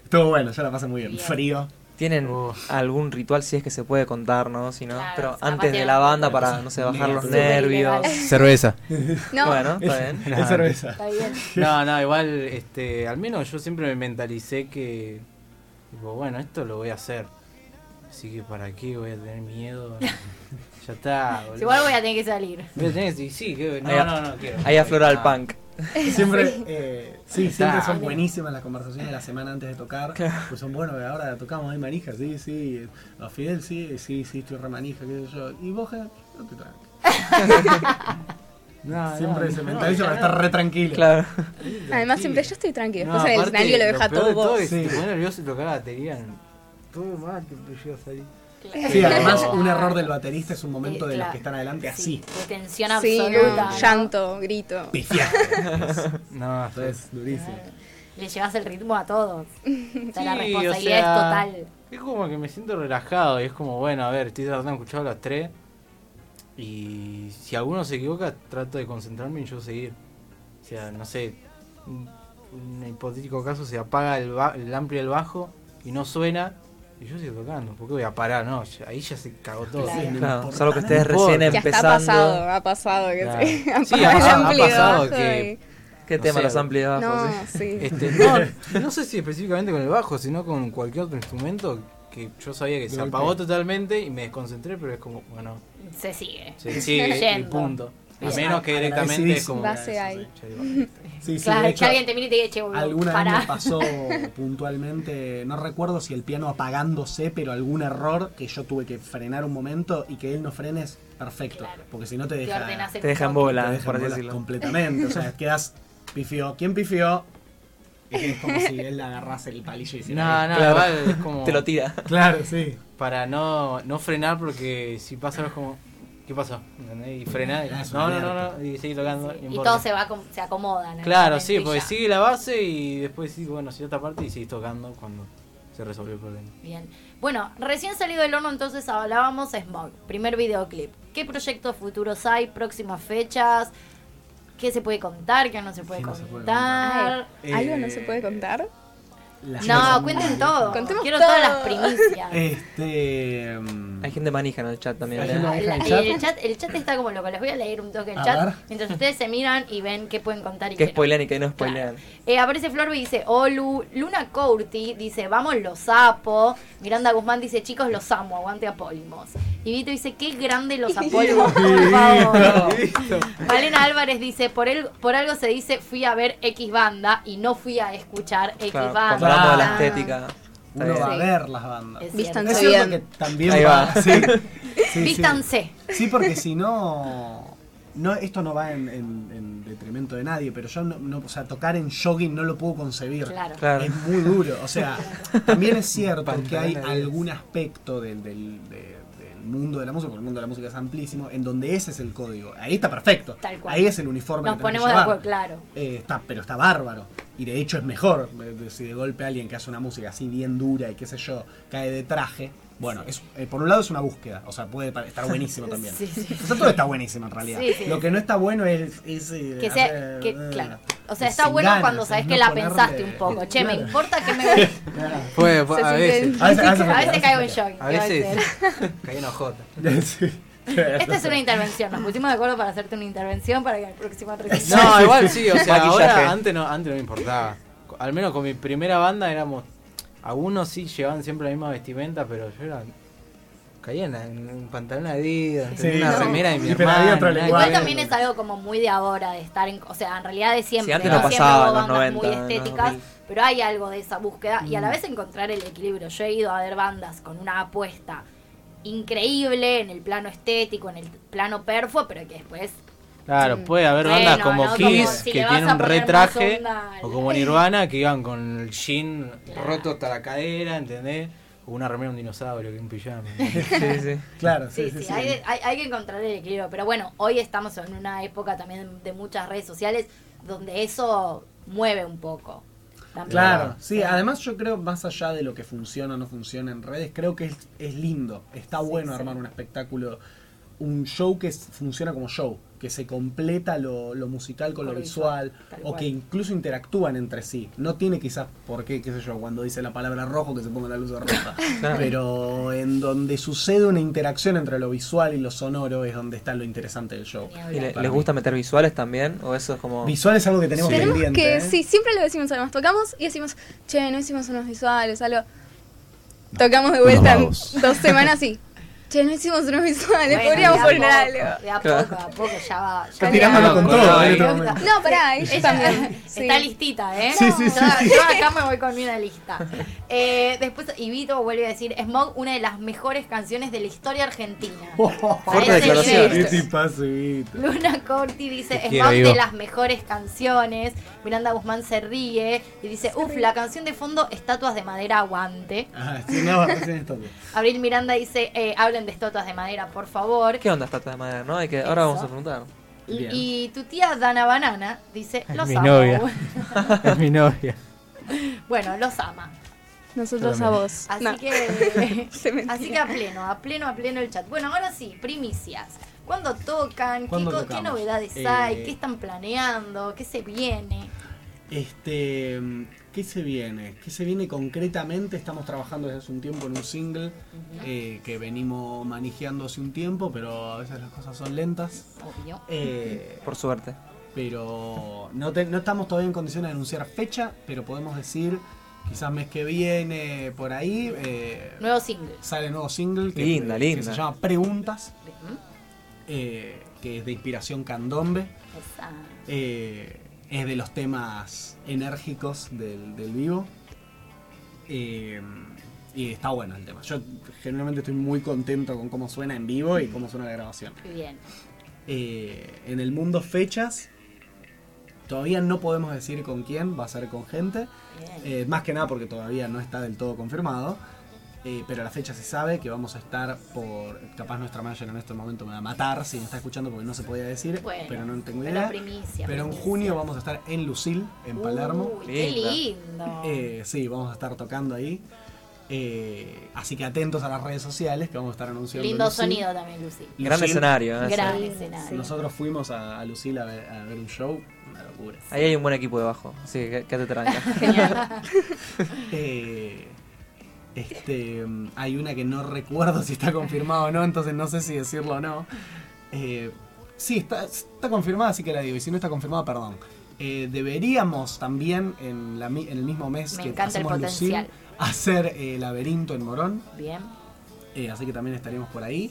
estuvo bueno, yo la pasé muy bien. Bien. Frío. ¿Tienen Uf. algún ritual si es que se puede contar, no? Si no, Claro, pero antes de la banda para, no sé, bajar los nervios. Cerveza. No, Bueno, está bien. Es cerveza. Está bien. No, no, igual, este, al menos yo siempre me mentalicé que, tipo, bueno, esto lo voy a hacer. Así que para qué voy a tener miedo. ya está. boludo. Igual voy a tener que salir. Voy a tener que- sí, que, no, Ahí a- no, no quiero. Ahí aflora el Ah. punk. Siempre, eh, sí, Está. siempre son buenísimas las conversaciones de la semana antes de tocar. Claro. Pues son buenos, ahora tocamos ahí manija, sí, sí. A Fidel, sí, sí, sí, estoy re manija, qué sé yo. Y vos, Ger? yo estoy tranquilo. No, Siempre no, se no, mentaliza para no. estar re tranquilo. Claro. además Sí. siempre yo estoy tranquila. No, Después en el aparte, escenario lo deja todo vos. Sí. que te nervioso y tocar la batería. Todo mal, te yo a Sí, además un error del baterista es un momento Eh, de los que están adelante Sí, así. de tensión Sí, absoluta. ¿no? llanto, grito. Pifiaste. No, Eso es durísimo. Le llevas el ritmo a todos. O sea, la Sí, responsabilidad o sea, es total. Es como que me siento relajado y es como, bueno, a ver, estoy tratando de escuchar a las tres. Y si alguno se equivoca, trato de concentrarme en yo seguir. O sea, no sé, un, un hipotético caso, se apaga el, ba- el ampli del bajo y no suena. Y yo sigo tocando, ¿por qué voy a parar? No, ahí ya se cagó todo. Claro. Sí, Claro, solo que estés recién Ya está empezando. pasado, ha pasado que Claro. Sí, apaga ha- pasado que- ¿Qué No tema sé, los amplis de y- bajo? No, sí? sí. Este, no, no sé si específicamente con el bajo, sino con cualquier otro instrumento que yo sabía que se apagó totalmente y me desconcentré, pero es como, bueno, Se sigue. se sigue y punto. A menos que directamente es como... Base ahí. Sí, sí, Claro, de que hecho, alguien te mire y te diga, che, boludo, alguna vez pará. me pasó puntualmente, no recuerdo si el piano apagándose, pero algún error que yo tuve que frenar un momento y que él no frene es perfecto. Claro. Porque si no te deja... Te dejan bola, te deja por decirlo. completamente. O sea, quedas pifió. ¿Quién pifió? Es que es como si él agarrase el palillo y hiciera No, no, Claro. igual es como... Te lo tira. Claro, sí. Para no, no frenar porque si pasa algo es como... ¿Qué pasó? ¿Entendés? Y frenar. y- Ah, No, no, no, no. Y seguir tocando. no Y todo se va, se acomoda. en el Claro, sí, porque ya. sigue la base y después sí, bueno, sigue otra parte y seguís tocando cuando se resolvió el problema. Bien. Bueno, recién salido del horno entonces hablábamos Smog, primer videoclip. ¿Qué proyectos futuros hay? ¿Próximas fechas? ¿Qué se puede contar? ¿Qué no se puede ¿Qué no se puede contar? Ay, ¿Algo Eh, no se puede contar? La- No, cuenten todo. Contemos Quiero todo. todas las primicias. Este. mm, Hay gente manija en el chat también. Hay ¿eh? gente manija. La- ¿en el chat? el, chat, el chat está como loco. Les voy a leer un toque el A chat ver. mientras ustedes se miran y ven qué pueden contar y Que qué no. spoilean y que no spoilean. Eh, aparece Florby y dice, Olu. Luna Courti dice, vamos los sapos. Miranda Guzmán dice, chicos, los amo, aguante Apolmos. Y Vito dice, qué grande los Apolmos, por favor. Malena Álvarez dice, por, el, por algo se dice, fui a ver X banda y no fui a escuchar X Claro, banda. De la Ah, estética. Uno va a ver las bandas. Es Vístanse cierto. Es cierto bien. que también Ahí va. va. Sí. Vístanse. Sí, porque si no, no esto no va en, en- en detrimento de nadie, pero yo no, no- o sea, tocar en jogging no lo puedo concebir. Claro. Claro. Es muy duro. O sea, también es cierto que hay algún aspecto del, del- de- del mundo de la música, porque el mundo de la música es amplísimo, en donde ese es el código. Ahí está perfecto. Tal cual. Ahí es el uniforme Nos que tenés que ponemos de acuerdo, claro. Eh, está, pero está bárbaro. Y de hecho es mejor. de- si de golpe alguien que hace una música así bien dura y qué sé yo, cae de traje. Bueno, es, eh, por un lado es una búsqueda. O sea, puede estar buenísimo también. Sí, sí. O sea, todo está buenísimo en realidad. Lo que no está bueno es. es, eh, Que sea, hacer, que, eh, claro. O sea, es está sin bueno ganas, cuando es sabes no que la ponerle- pensaste un poco. Che, me Claro. importa que me... Fue, Se a veces. A veces, a veces, A veces a caigo en shock. A ¿qué va a veces caí en ojota. Sí. Esta es una intervención. Nos pusimos de acuerdo para hacerte una intervención para que el próximo No, igual sí, o sea, ahora antes no, antes no me importaba. Al menos con mi primera banda éramos. Algunos sí llevaban siempre la misma vestimenta, pero yo era. Caía en, la- en un pantalón Adidas, Sí, una no. remera de mi Y pero había hermano. otro nada Igual que también es algo como muy de ahora, de estar en... O sea, en realidad de siempre. Sí, antes no Siempre pasaba, hubo en los bandas 90, muy en los estéticas, 2000. pero hay algo de esa búsqueda. Y a Mm. la vez encontrar el equilibrio. Yo he ido a ver bandas con una apuesta increíble en el plano estético, en el plano perfo, pero que después Claro, puede haber Bueno, bandas como ¿no? Como Kiss si que vas tienen a un poner retraje, más onda al- o como Nirvana que iban con el jean Claro. roto hasta la cadera, ¿entendés? O una remera de un dinosaurio que un pijama. Sí, sí. Claro, Sí, sí, sí, sí. sí. Hay, hay- hay que encontrar el equilibrio. Pero bueno, hoy estamos en una época también de muchas redes sociales donde eso mueve un poco. También. Claro, sí, además yo creo, más allá de lo que funciona o no funciona en redes, creo que es, es lindo, está bueno sí. armar un espectáculo, un show que funciona como show, que se completa lo, lo musical con, Con lo visual, o cual. que incluso interactúan entre sí. No tiene quizás por qué, qué sé yo, cuando dice la palabra rojo que se ponga la luz roja, pero en donde sucede una interacción entre lo visual y lo sonoro es donde está lo interesante del show. ¿Y le- les mí. gusta meter visuales también? ¿O eso es como.? Visual es algo que tenemos Tenemos pendiente. que, ¿eh? sí, siempre lo decimos además, tocamos y decimos, che, no hicimos unos visuales, algo. Tocamos de vuelta en dos semanas y, che, no hicimos unos visuales, Bueno, podríamos poner algo. De a poco, a poco ya va. Está ya tirándolo va. con no, todo este no. pará, ella también. sí. Está listita, ¿eh? Sí, sí, sí, Yo, sí. yo acá me voy con una lista. Eh, después, Ibito vuelve a decir: Smog, una de las mejores canciones de la historia argentina. Fuerte A ese declaración. Luna Corti dice: Smog de Ivo". las mejores canciones. Miranda Guzmán se ríe y dice: Uf, la canción de fondo, Estatuas de Madera, aguante. Ah, sí, no. Abril Miranda dice: eh, Hablen de estatuas de madera, por favor. ¿Qué onda esta de madera? ¿No? Hay que, ahora Eso. vamos a preguntar. Y, Bien. y tu tía Dana Banana dice: Es Los mi amo. novia. Es mi novia. bueno, los ama. Nosotros a vos. Así No. que. Así que a pleno, a pleno, a pleno el chat. Bueno, ahora sí, primicias. ¿Cuándo tocan? ¿Qué, novedades Eh, hay? ¿Qué están planeando? ¿Qué se viene? Este, ¿qué se viene? ¿Qué se viene concretamente? Estamos trabajando desde hace un tiempo en un single eh, que venimos manejando hace un tiempo, pero a veces las cosas son lentas. Obvio. Eh, Por suerte. pero no, te- no estamos todavía en condiciones de anunciar fecha, pero podemos decir quizás mes que viene por ahí eh, Nuevo single. sale nuevo single que, Linda, que linda. se llama Preguntas, eh, que es de inspiración candombe. Eh, es de los temas enérgicos del, del vivo. Eh, y está bueno el tema. Yo generalmente estoy muy contento con cómo suena en vivo y cómo suena la grabación. Bien. Eh, en el mundo fechas, todavía no podemos decir con quién, va a ser con gente. Eh, más que nada porque todavía no está del todo confirmado. Eh, pero la fecha se sabe que vamos a estar por. Capaz nuestra manager en este momento me va a matar si me está escuchando porque no se podía decir. Bueno, pero no tengo pero idea. primicia, pero en primicia. junio vamos a estar en Lucil, en Palermo. Uy, qué lindo. Eh, sí, vamos a estar tocando ahí. Eh, así que atentos a las redes sociales que vamos a estar anunciando. lindo Lucil. sonido también, Lucy. Gran Lucil. escenario. ¿eh? Gran Sí. escenario. Nosotros fuimos a, a Lucil a ver, a ver un show. Una locura. Ahí hay un buen equipo debajo. Así que quédate tranca. Eh, este, hay una que no recuerdo si está confirmada o no, entonces no sé si decirlo o no. Eh, sí, está, está confirmada, así que la digo. Y si no está confirmada, perdón. Eh, deberíamos también en, la, en el mismo mes Me que hacemos Lucil hacer eh, Laberinto en Morón. Bien. Eh, así que también estaríamos por ahí.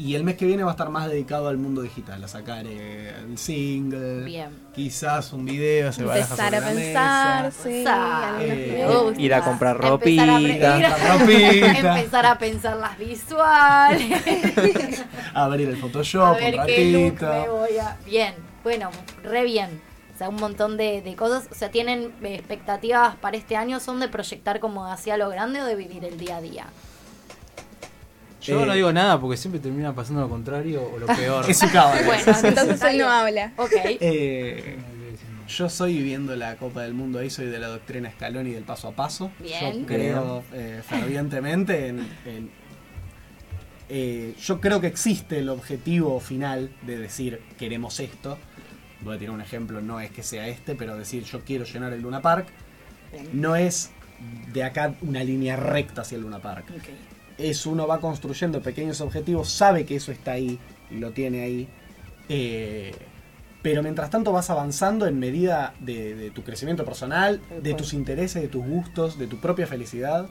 Y el mes que viene va a estar más dedicado al mundo digital, a sacar eh, el single, Bien. quizás un video, se va Empezar a a pensar, sí. Eh. Me gusta. ir a comprar ropita. a-. Empezar a pensar las visuales. abrir el Photoshop a un qué look me voy a. Bien, bueno, re bien. O sea, un montón de, de cosas. O sea, ¿tienen eh, expectativas para este año? ¿Son de proyectar como hacia lo grande o de vivir el día a día? Yo Eh, no digo nada porque siempre termina pasando lo contrario o lo peor. Es su cábala. Bueno, Entonces él no habla. Ok. Eh, yo soy viviendo la Copa del Mundo ahí, soy de la doctrina Scaloni del paso a paso. Bien. Yo creo eh, fervientemente en. en- eh, yo creo que existe el objetivo final de decir queremos esto. Voy a tirar un ejemplo, no es que sea este, pero decir yo quiero llenar el Luna Park. Bien. No es de acá una línea recta hacia el Luna Park. Ok. Es uno va construyendo pequeños objetivos, sabe que eso está ahí y lo tiene ahí. eh, pero mientras tanto vas avanzando en medida de, de tu crecimiento personal, de tus intereses, de tus gustos, de tu propia felicidad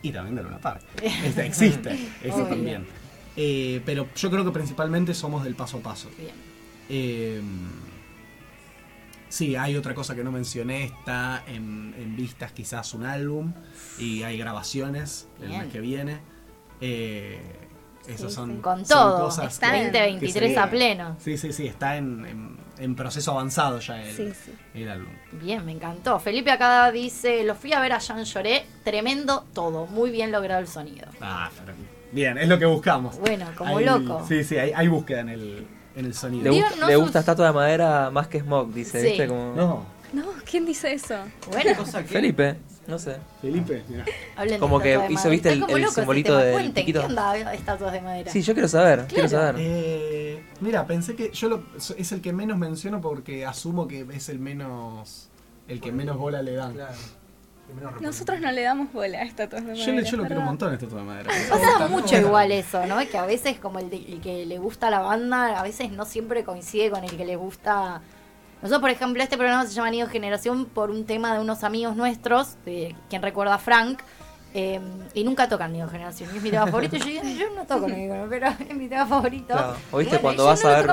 y también de Luna Park. Este, existe, eso también. Eh, pero yo creo que principalmente somos del paso a paso. Bien. Eh, sí, hay otra cosa que no mencioné, está en, en vistas quizás un álbum y hay grabaciones el mes que viene. Eh, esas Sí, son, sí. Con son todo. cosas Está que- en- que 2023 se- a pleno. Sí, sí, sí, está en, en- en proceso avanzado ya el, Sí, sí. el álbum. Bien, me encantó. Felipe acá dice, lo fui a ver a Jean Lloré, tremendo todo, muy bien logrado el sonido. Ah, pero- bien, es lo que buscamos. Bueno, como Hay- loco. Sí, sí, hay, hay búsqueda en el, en el sonido. Le, gusta, no le sos- gusta estatua de madera más que Smog, dice. Sí. ¿viste? Como... No, No, ¿quién dice eso? Bueno, Cosa que- Felipe, no sé. Felipe, mira. hablen de Como que estatuas de hizo. ¿viste, el- el loco ese simbolito piquito? ¿Qué onda estatuas de madera? Sí, yo quiero saber, quiero saber. Eh, mira, pensé que yo lo, es el que menos menciono porque asumo que es el menos el que menos bola le dan. Claro. Nosotros no le damos bola a estatuas de Yo, madera. le- yo lo quiero un montón este de madera. Pasa mucho igual eso, ¿no? Que a veces como el, de- el que le gusta la banda, a veces no siempre coincide con el que le gusta... Nosotros, por ejemplo, este programa se llama Nido Generación por un tema de unos amigos nuestros, de quien recuerda a Frank, eh, y nunca tocan Nido Generación. Y es mi tema favorito. Yo, no toco Nido, pero es mi tema favorito. Claro. O viste Bueno, cuando vas no a ver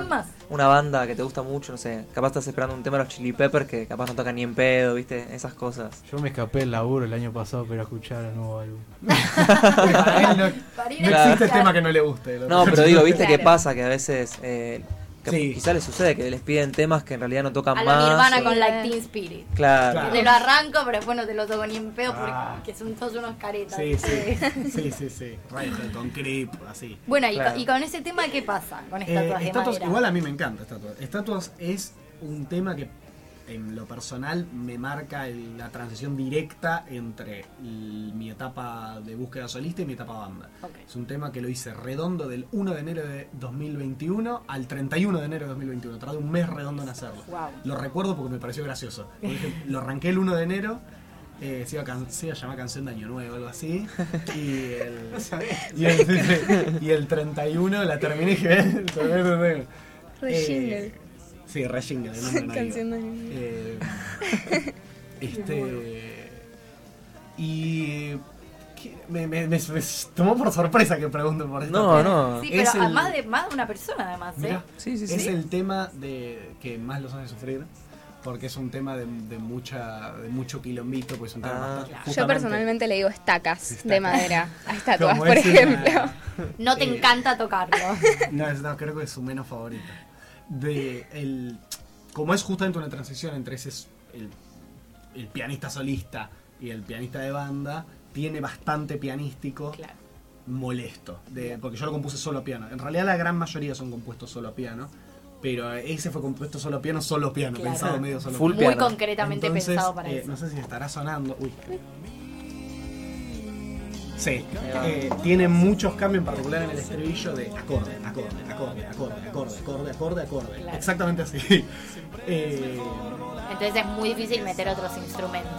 una banda que te gusta mucho, no sé, capaz estás esperando un tema de los Chili Peppers que capaz no tocan ni en pedo, viste, esas cosas. Yo me escapé del laburo el año pasado para escuchar el nuevo álbum. Para él no, Para Claro. existe escuchar. tema que no le guste. No, pero digo, viste Claro. qué pasa, que a veces eh, que Sí. quizá les sucede que les piden temas que en realidad no tocan A más. la Nirvana o- con Like Teen Spirit. Claro. Claro. Te lo arranco, pero después no te lo toco ni en pedo porque Ah. son todos unos caretas. Sí, sí, sí, sí, sí. Radiohead con Creep, así. Bueno, y, Claro. con, y con ese tema, ¿qué pasa? Con Eh, estatuas de Estatuas, madera. igual a mí me encanta Estatuas. Estatuas es un tema que en lo personal me marca el- la transición directa entre el- mi etapa de búsqueda solista y mi etapa banda. Es un tema que lo hice redondo del 1 de enero de 2021 al 31 de enero de 2021. Tardé un mes redondo en hacerlo. Wow. Lo recuerdo porque me pareció gracioso. Lo arranqué el 1 de enero. eh, se, iba a can- se iba a llamar Canción de Año Nuevo o algo así. Y el, y el, sí, sí, y el 31 la terminé y dije, "Eh, terminé el 31". Re jingle. Sí, re jingle. el nombre. Canción. Eh, este. Y. Me, me- me- me tomó por sorpresa que pregunten por esto. No, no. Sí, Es pero el- más, de, más de una persona, además. ¿eh? Mirá, Sí, sí, es sí. el tema de que más los hace sufrir. Porque es un tema de, de mucha de mucho quilombito, pues es un tema Ah. Claro. Yo personalmente le digo estacas Estacas. de madera a estatuas, por es una- ejemplo. No te Eh, encanta tocarlo. No, es- no, creo que es su menos favorito. De el, como es justamente una transición entre ese el, el pianista solista y el pianista de banda, tiene bastante pianístico claro. molesto. De, porque yo lo compuse solo a piano. En realidad la gran mayoría son compuestos solo a piano. Pero ese fue compuesto solo a piano, solo piano, Claro. pensado medio solo Full Muy piano. concretamente Entonces, pensado para eh, eso. No sé si estará sonando. Uy. Sí, eh, tiene muchos cambios, en particular en el estribillo de acorde, acorde, acorde, acorde, acorde, acorde, acorde, acorde. Claro. Exactamente así. Eh, Entonces es muy difícil meter otros instrumentos.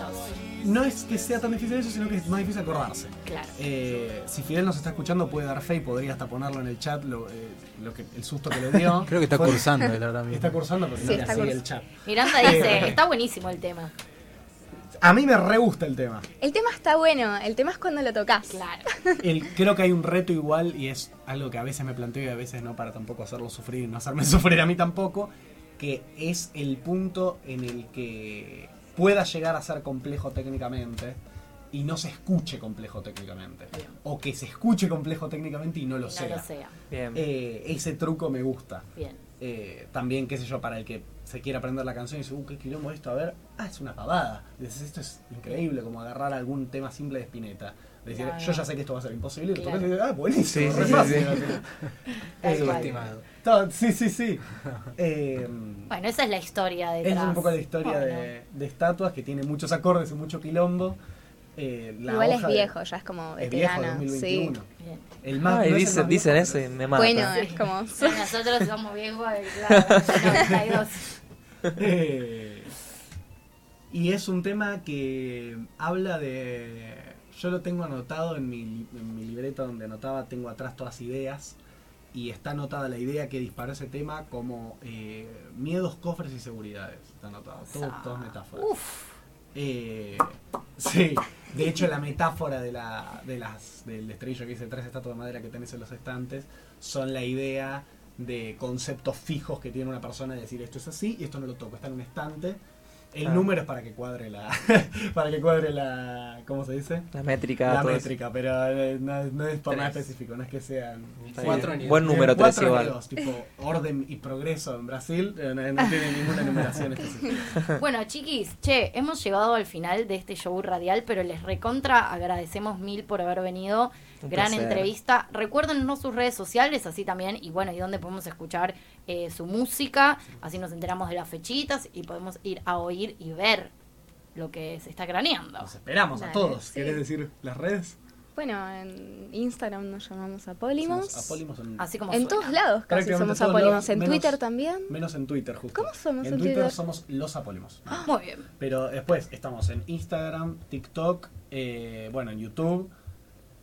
no es que sea tan difícil eso, sino que es más difícil acordarse. Claro. Eh, si Fidel nos está escuchando puede dar fe y podría hasta ponerlo en el chat lo, eh, lo que, el susto que le dio. Creo que está Fue- cursando ahora mismo. Está cursando porque Sí, no está el chat. Miranda dice, está buenísimo el tema. A mí me re gusta el tema. El tema está bueno, el tema es cuando lo tocas. Claro. El- creo que hay un reto igual y es algo que a veces me planteo y a veces no para tampoco hacerlo sufrir y no hacerme sufrir a mí tampoco, que es el punto en el que pueda llegar a ser complejo técnicamente y no se escuche complejo técnicamente. Bien. O que se escuche complejo técnicamente y no lo No sea. lo sea. Bien. Eh, ese truco me gusta. Bien. Eh, también, qué sé yo, para el que se quiera aprender la canción y dice, uh, qué quilombo esto, a ver, ah, es una pavada. Y dices, esto es increíble, como agarrar algún tema simple de Spinetta. Decir, Claro. yo ya sé que esto va a ser imposible, y Claro. y dices, ah, buenísimo, Sí, re sí, fácil". sí, todo- sí, sí, sí. Eh, Bueno, esa es la historia detrás. es un poco la historia de, de estatuas, que tiene muchos acordes y mucho quilombo. Eh, la Igual es de- viejo, ya es como Es viejo, veterano. sí. 2021. Bien. El más, Ay, no es el dicen, más dicen viejo, eso y es- me mata. Bueno, es como... Sí, Nosotros somos viejos, eh, claro, 92. Eh, y es un tema que habla de. Yo lo tengo anotado en mi, en mi libreta donde anotaba, tengo atrás todas ideas. Y está anotada la idea que disparó ese tema como eh, miedos, cofres y seguridades. Está anotado. Todo, todo es metáfora. Uf, Eh, sí, de hecho la metáfora de la, de las, del estrello que dice tres estatuas de madera que tenés en los estantes son la idea de conceptos fijos que tiene una persona de decir esto es así y esto no lo toco, está en un estante. El Claro. número es para que cuadre la, para que cuadre la, ¿cómo se dice? La métrica. La eso. métrica, pero eh, no, no es por nada específico, no es que sean Cuatro ni Buen número, tres igual. dos, tipo orden y progreso en Brasil, eh, no, no tiene ninguna numeración específica. Bueno, chiquis, che, hemos llegado al final de este show radial, pero les recontra agradecemos mil por haber venido. Un gran placer. entrevista. Recuérdenos sus redes sociales, así también, y bueno, y dónde podemos escuchar eh, su música, así nos enteramos de las fechitas y podemos ir a oír y ver lo que se está craneando. Los esperamos a todos. sí. ¿Querés decir las redes? Bueno, en Instagram nos llamamos Apólimos. Apólimos en, Así como En suena. todos lados casi somos Apólimos. En menos- Twitter también. Menos en Twitter, justo. ¿Cómo somos en en Twitter? Twitter? somos los Apólimos. Muy bien. Pero después estamos en Instagram, TikTok, eh, bueno, en YouTube.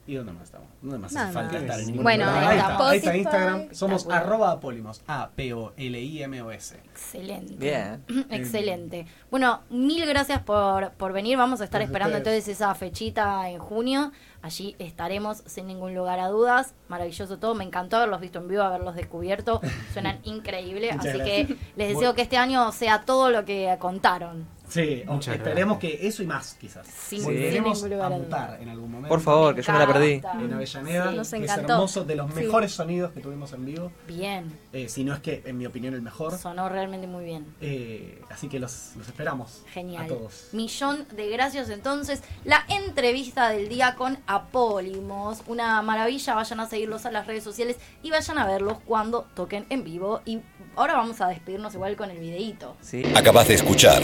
¿Y dónde más estamos? ¿Dónde más hace falta estar? En ningún Bueno, lugar. ahí está. está, ahí está. Instagram. Somos acuerdo. arroba Apólimos. A-P-O-L-I-M-O-S. Excelente. Bien. Excelente. Bueno, mil gracias por, por venir. Vamos a estar Gracias esperando ustedes. entonces esa fechita en junio. Allí estaremos sin ningún lugar a dudas. Maravilloso todo. Me encantó haberlos visto en vivo, haberlos descubierto. Suenan increíbles. Muchas Así gracias. que les deseo que este año sea todo lo que contaron. Sí, Muchas esperemos que eso y más, quizás. Sí. Volveremos lugar a mutar en algún momento. Por favor, que yo me la perdí. En Avellaneda, Sí. Nos es hermoso, de los Sí. mejores sonidos que tuvimos en vivo. Bien. Eh, si no es que, en mi opinión, el mejor. Sonó realmente muy bien. Eh, así que los, los esperamos. Genial. A todos. Millón de gracias entonces. La entrevista del día con Apólimos. Una maravilla. Vayan a seguirlos a las redes sociales y vayan a verlos cuando toquen en vivo. Y ahora vamos a despedirnos igual con el videíto. Sí. Acabas de escuchar